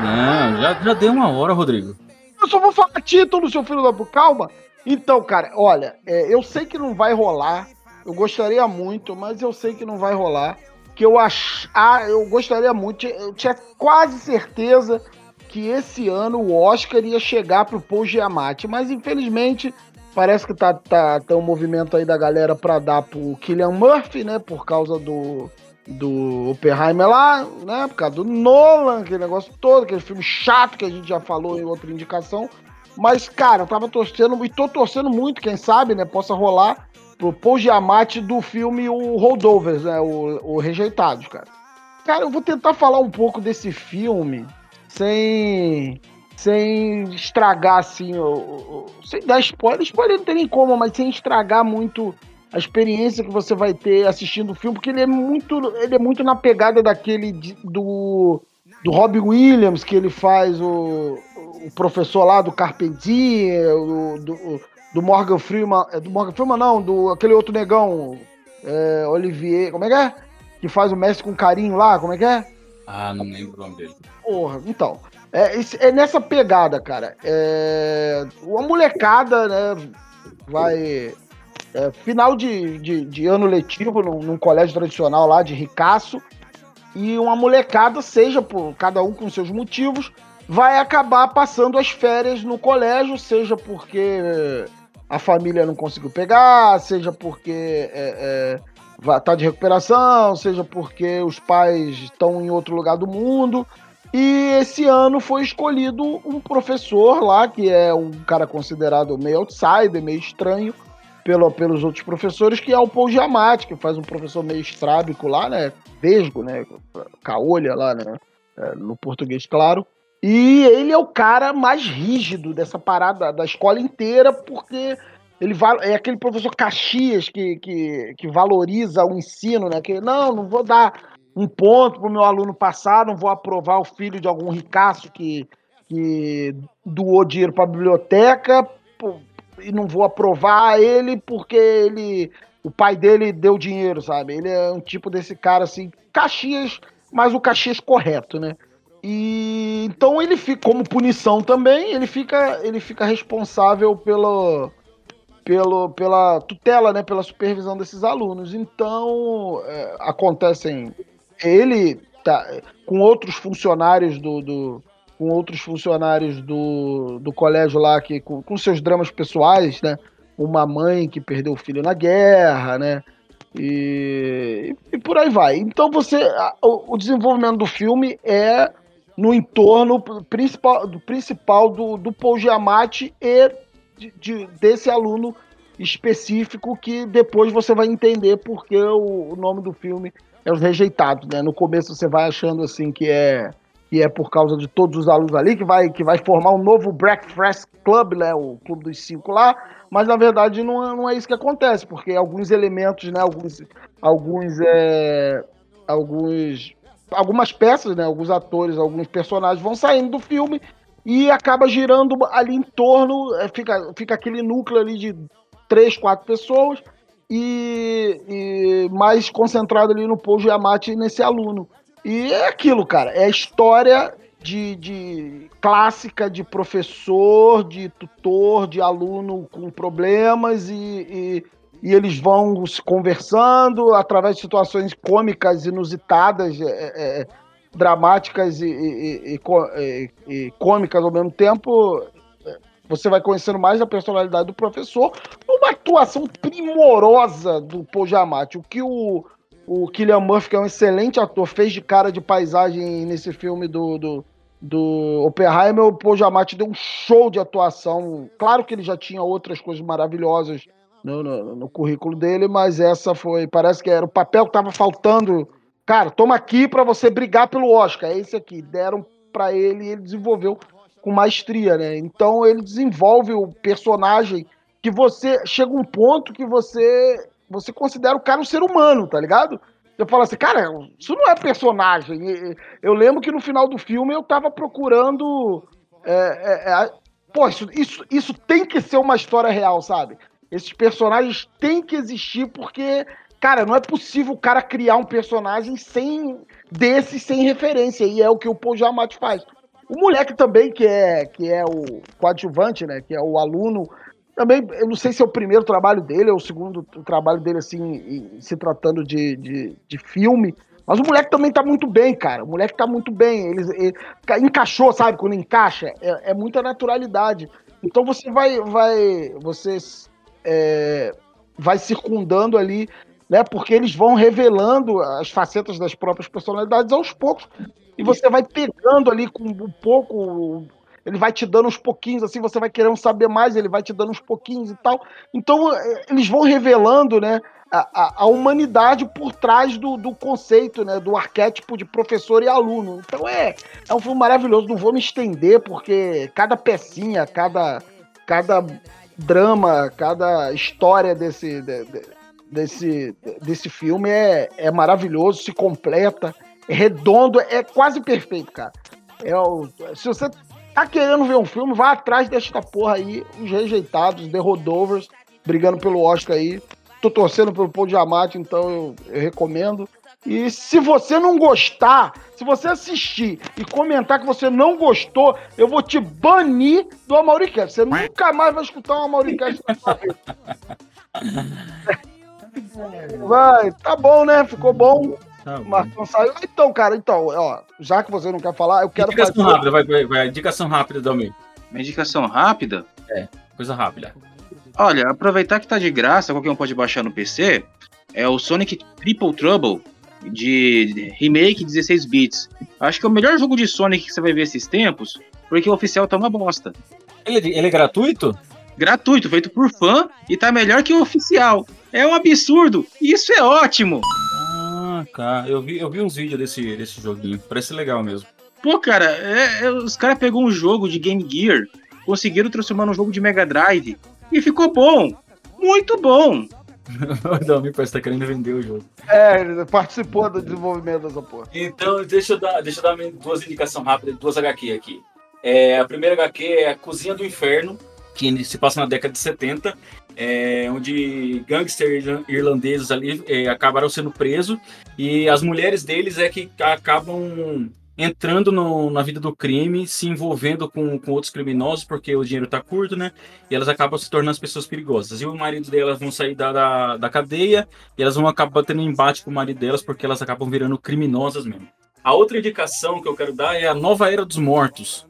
Não, já, já deu uma hora, Rodrigo. eu só vou falar título, seu filho da puta. Calma. Então, cara, olha, é, eu sei que não vai rolar. Eu gostaria muito, mas eu sei que não vai rolar. Que eu ach... ah, eu gostaria muito, eu tinha quase certeza que esse ano o Oscar ia chegar pro Paul Giamatti, mas infelizmente parece que tá, tá, tá um movimento aí da galera para dar pro Killian Murphy, né, por causa do do Oppenheimer lá, né, por causa do Nolan, aquele negócio todo, aquele filme chato que a gente já falou em outra indicação. Mas, cara, eu tava torcendo, e tô torcendo muito, quem sabe, né, possa rolar pro Paul Giamatti do filme O Holdovers, né, o, o Rejeitados, cara. Cara, eu vou tentar falar um pouco desse filme sem sem estragar assim, sem dar spoiler, spoiler não tem nem como, mas sem estragar muito a experiência que você vai ter assistindo o filme, porque ele é muito, ele é muito na pegada daquele do do Robbie Williams, que ele faz o, o professor lá do Carpentier, do, do, do Morgan Freeman, é do Morgan Freeman não, do aquele outro negão, é, Olivier, como é que é? Que faz o mestre com carinho lá, como é que é? Ah, não lembro o nome dele. Porra, então. É, é nessa pegada, cara. É, uma molecada, né? Vai. É, final de, de, de, ano letivo num, num, colégio tradicional lá de ricaço. E uma molecada, seja por cada um com seus motivos, vai acabar passando as férias no colégio, seja porque a família não conseguiu pegar, seja porque é, é, tá de recuperação, seja porque os pais estão em outro lugar do mundo. E esse ano foi escolhido um professor lá, que é um cara considerado meio outsider, meio estranho pelo, pelos outros professores, que é o Paul Giamatti, que faz um professor meio estrábico lá, né? Vesgo, né? Caolha lá, né? É, no português, claro. E ele é o cara mais rígido dessa parada da escola inteira, porque ele é aquele professor Caxias que, que, que valoriza o ensino, né? Que não, não vou dar um ponto para o meu aluno passar, não vou aprovar o filho de algum ricaço que, que doou dinheiro para a biblioteca e não vou aprovar ele porque ele o pai dele deu dinheiro, sabe? Ele é um tipo desse cara assim, Caxias, mas o Caxias correto, né? E então ele fica como punição também, ele fica ele fica responsável pelo pelo, pela tutela, né, pela supervisão desses alunos. Então, é, acontecem ele tá com outros funcionários do, do com outros funcionários do, do colégio lá que com, com, seus dramas pessoais, né? Uma mãe que perdeu o filho na guerra, né? E, e por aí vai. Então você o, o, desenvolvimento do filme é no entorno principal do principal do, do Paul Giamatti e de, de, desse aluno específico que depois você vai entender porque o, o nome do filme é os rejeitados, né? No começo você vai achando assim que é que é por causa de todos os alunos ali que vai que vai formar um novo Breakfast Club, né? O clube dos cinco lá, mas na verdade não, é, não é isso que acontece, porque alguns elementos, né? Alguns alguns é, alguns algumas peças, né? Alguns atores, alguns personagens vão saindo do filme e acaba girando ali em torno, é, fica, fica aquele núcleo ali de três, quatro pessoas e, e mais concentrado ali no Paul Giamatti nesse aluno. E é aquilo, cara, é a história de, de, clássica de professor, de tutor, de aluno com problemas e, e, e, eles vão se conversando através de situações cômicas inusitadas, é, é, é dramáticas e, e, cômicas ao mesmo tempo você vai conhecendo mais a personalidade do professor, uma atuação primorosa do Paul. O que o, o Killian Murphy, que é um excelente ator, fez de cara de paisagem nesse filme do, do, do Oppenheimer, o Paul deu um show de atuação. Claro que ele já tinha outras coisas maravilhosas no, no, no currículo dele, mas essa foi, parece que era o papel que estava faltando. Cara, toma aqui para você brigar pelo Oscar. É esse aqui. Deram para ele e ele desenvolveu com maestria, né? Então ele desenvolve o personagem que você chega um ponto que você você considera o cara um ser humano, tá ligado? Você fala assim, cara, isso não é personagem. Eu lembro que no final do filme eu tava procurando. É, é, é, pô, isso, isso, isso tem que ser uma história real, sabe? Esses personagens têm que existir porque, cara, não é possível o cara criar um personagem sem desses sem referência. E é o que o Paul Giamatti faz. O moleque também, que é, que é o coadjuvante, né? Que é o aluno. Também, eu não sei se é o primeiro trabalho dele ou o segundo trabalho dele, assim, se tratando de, de, de filme. Mas o moleque também tá muito bem, cara. O moleque tá muito bem. Ele, ele encaixou, sabe? Quando encaixa, é, é muita naturalidade. Então você vai, vai, você é, vai circundando ali, né? Porque eles vão revelando as facetas das próprias personalidades aos poucos. E você vai pegando ali com um pouco. Ele vai te dando uns pouquinhos, assim, você vai querendo saber mais, ele vai te dando uns pouquinhos e tal. Então, é, eles vão revelando, né? A, a, humanidade por trás do, do, conceito, né, do arquétipo de professor e aluno. Então é, é um filme maravilhoso. Não vou me estender, porque cada pecinha, cada, cada drama, cada história desse, de, de, desse, desse filme é, é maravilhoso, se completa, é redondo, é quase perfeito, cara. É o, se você tá querendo ver um filme, vá atrás desta porra aí, os rejeitados, The Rodovers, brigando pelo Oscar aí tô torcendo pelo Paul Diamante, então eu, eu recomendo. E se você não gostar, se você assistir e comentar que você não gostou, eu vou te banir do Amauricast. Você nunca mais vai escutar um Amauricast na sua vida. Vai, tá bom, né? Ficou bom. Tá Marcão saiu. Então, cara, então, ó, já que você não quer falar, eu quero indicação fazer... rápida, vai, vai, vai. Indicação rápida, Dalmir. Uma indicação rápida? É, coisa rápida. Olha, aproveitar que tá de graça, qualquer um pode baixar no PC, é o Sonic Triple Trouble de remake 16 bits. Acho que é o melhor jogo de Sonic que você vai ver esses tempos, porque o oficial tá uma bosta. Ele, ele é gratuito? Gratuito, feito por fã e tá melhor que o oficial. É um absurdo. Isso é ótimo. Ah, cara, eu vi, eu vi uns vídeos desse, desse joguinho. Parece legal mesmo. Pô, cara, é, é, os caras pegou um jogo de Game Gear, conseguiram transformar num jogo de Mega Drive e ficou bom. Muito bom. O Dalmir parece que tá querendo vender o jogo. É, ele participou do desenvolvimento dessa porra. Então, deixa eu dar, deixa eu dar duas indicações rápidas, duas HQ aqui. É, a primeira HQ é a Cozinha do Inferno, que se passa na década de 70, é, onde gangsters irlandeses ali é, acabaram sendo presos e as mulheres deles é que acabam entrando no, na vida do crime, se envolvendo com, com outros criminosos, porque o dinheiro tá curto, né? E elas acabam se tornando as pessoas perigosas. E o marido delas vão sair da, da, da cadeia e elas vão acabar tendo embate com o marido delas, porque elas acabam virando criminosas mesmo. A outra indicação que eu quero dar é a Nova Era dos Mortos,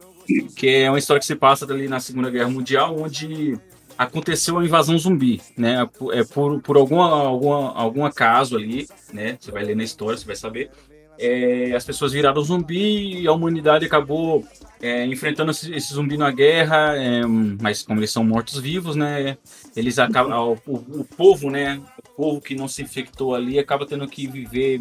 que é uma história que se passa ali na Segunda Guerra Mundial, onde aconteceu a invasão zumbi, né? É por, por alguma, alguma, algum acaso ali, né? Você vai ler na história, você vai saber é, as pessoas viraram zumbi e a humanidade acabou é, enfrentando esse, esse, zumbi na guerra, é, mas como eles são mortos-vivos, né, eles acabam, o, o, povo, né, o povo que não se infectou ali acaba tendo que viver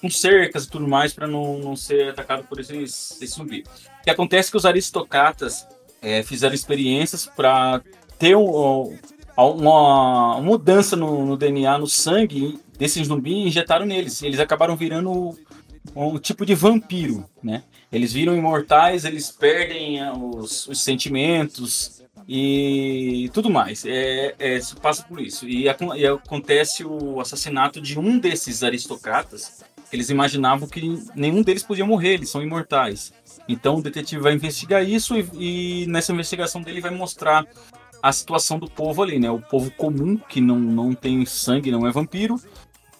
com cercas e tudo mais para não, não ser atacado por esse, esse zumbi. O que acontece é que os aristocratas é, fizeram experiências para ter um, uma, mudança no, no, DNA, no sangue desse zumbi e injetaram neles. Eles acabaram virando um tipo de vampiro, né? Eles viram imortais, eles perdem ah, os, os sentimentos e tudo mais. É, é, passa por isso. E, e, acontece o assassinato de um desses aristocratas. Eles imaginavam que nenhum deles podia morrer, eles são imortais. Então o detetive vai investigar isso e, e nessa investigação dele vai mostrar a situação do povo ali, né? O povo comum, que não, não tem sangue, não é vampiro,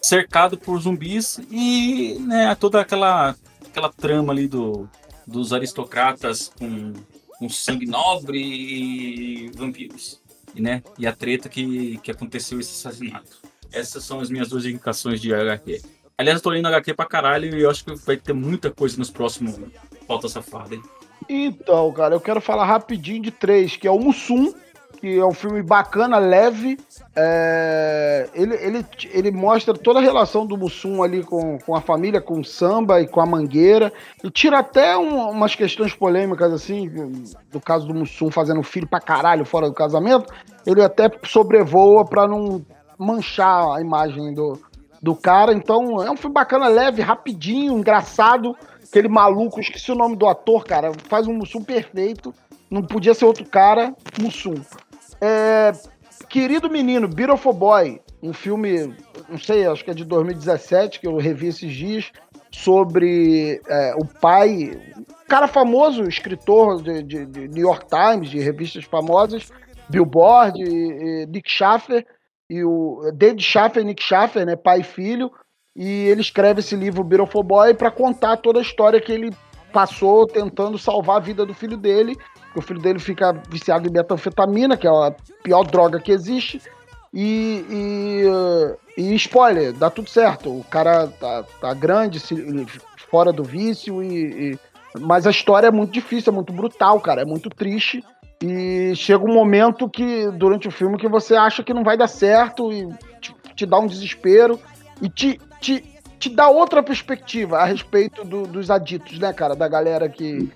cercado por zumbis e né, toda aquela, aquela trama ali do, dos aristocratas com, com sangue nobre e vampiros. E, né, e a treta que, que aconteceu esse assassinato. Essas são as minhas duas indicações de HQ. Aliás, eu tô lendo HQ pra caralho e eu acho que vai ter muita coisa nos próximos Pauta Safada, hein? Então, cara, eu quero falar rapidinho de três, que é o Mussum, que é um filme bacana, leve. É, ele, ele, ele mostra toda a relação do Mussum ali com, com a família, com o samba e com a mangueira. E tira até um, umas questões polêmicas, assim, do caso do Mussum fazendo filho pra caralho fora do casamento. Ele até sobrevoa pra não manchar a imagem do, do cara. Então é um filme bacana, leve, rapidinho, engraçado. Aquele maluco, esqueci o nome do ator, cara, faz um Mussum perfeito. Não podia ser outro cara, Mussum. É, Querido Menino, Beautiful Boy, um filme, não sei, acho que é de 2017, que eu revi esses dias, sobre é, o pai, cara famoso, escritor de, de, de New York Times, de revistas famosas, Billboard, e, e Nick Schaffer, e o David Schaffer e Nick Schaffer, né, pai e filho, e ele escreve esse livro Beautiful Boy para contar toda a história que ele passou tentando salvar a vida do filho dele. O filho dele fica viciado em metanfetamina, que é a pior droga que existe. E, e, e spoiler, dá tudo certo. O cara tá, tá grande, fora do vício, e, e, mas a história é muito difícil, é muito brutal, cara, é muito triste. E chega um momento que, durante o filme, que você acha que não vai dar certo e te, te dá um desespero e te, te, te dá outra perspectiva a respeito do, dos aditos, né, cara? Da galera que,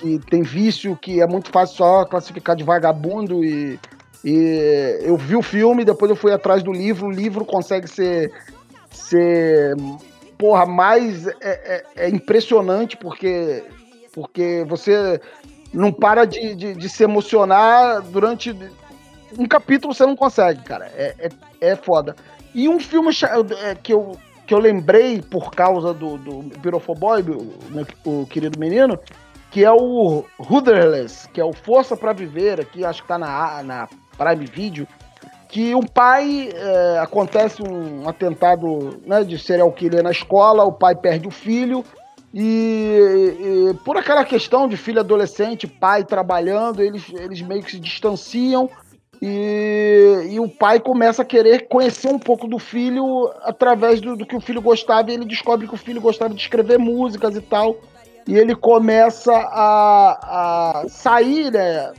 que tem vício, que é muito fácil só classificar de vagabundo e, e eu vi o filme, depois eu fui atrás do livro, o livro consegue ser, ser porra, mais é, é, é impressionante porque, porque você não para de, de, de, se emocionar durante um capítulo você não consegue, cara. É, é, é foda. E um filme é, que eu, que eu lembrei por causa do, do o querido menino, que é o Rudderless, que é o Força para Viver, aqui acho que tá na, na Prime Video, que um pai, é, acontece um atentado né, de serial killer na escola, o pai perde o filho, e, e, por aquela questão de filho adolescente, pai trabalhando, eles, eles meio que se distanciam e, e o pai começa a querer conhecer um pouco do filho através do, do, que o filho gostava e ele descobre que o filho gostava de escrever músicas e tal. E ele começa a, a sair, né,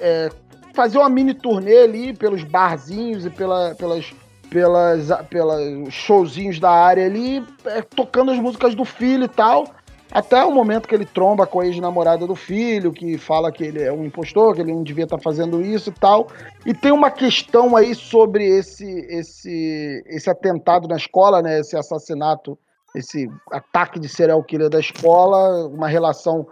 é, fazer uma mini turnê ali pelos barzinhos e pela, pelas pelas, pelas showzinhos da área ali, é, tocando as músicas do filho e tal. Até o momento que ele tromba com a ex-namorada do filho, que fala que ele é um impostor, que ele não devia estar tá fazendo isso e tal. E tem uma questão aí sobre esse, esse, esse atentado na escola, né? Esse assassinato, esse ataque de serial killer da escola, uma relação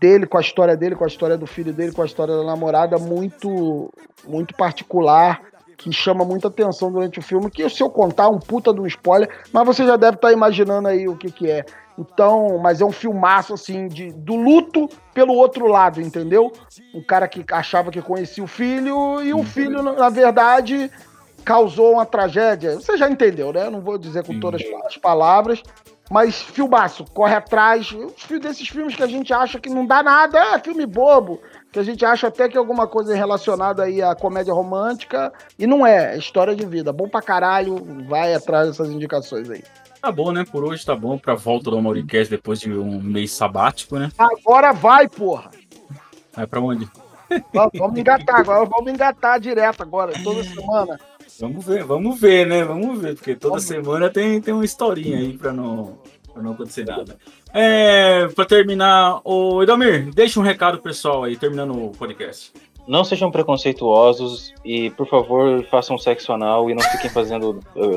dele com a história dele, com a história do filho dele, com a história da namorada, muito, muito particular que chama muita atenção durante o filme, que se eu contar um puta de um spoiler, mas você já deve estar tá imaginando aí o que que é. Então, mas é um filmaço assim de do luto pelo outro lado, entendeu? Um cara que achava que conhecia o filho e o filho na verdade causou uma tragédia. Você já entendeu, né? Não vou dizer com todas as palavras, mas filmaço, corre atrás. Desses filmes que a gente acha que não dá nada, é filme bobo que a gente acha até que é alguma coisa relacionada aí à comédia romântica, e não é, é história de vida. Bom pra caralho, vai atrás dessas indicações aí. Tá bom, né? Por hoje tá bom pra volta do Mauricast depois de um mês sabático, né? Agora vai, porra! Vai pra onde? Vamos, vamos engatar agora, vamos engatar direto agora, toda semana. Vamos ver, vamos ver, né? Vamos ver, porque toda vamos. semana tem, tem uma historinha aí pra não, pra não acontecer nada. É, para terminar, o Edomir, deixa um recado pessoal aí, terminando o podcast. Não sejam preconceituosos e, por favor, façam sexo anal e não fiquem fazendo. Meu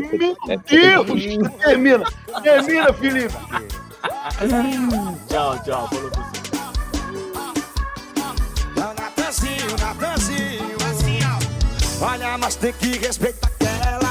é, Deus! termina! Termina, Felipe! tchau, tchau. Falou pra você. Olha, mas tem que respeitar aquela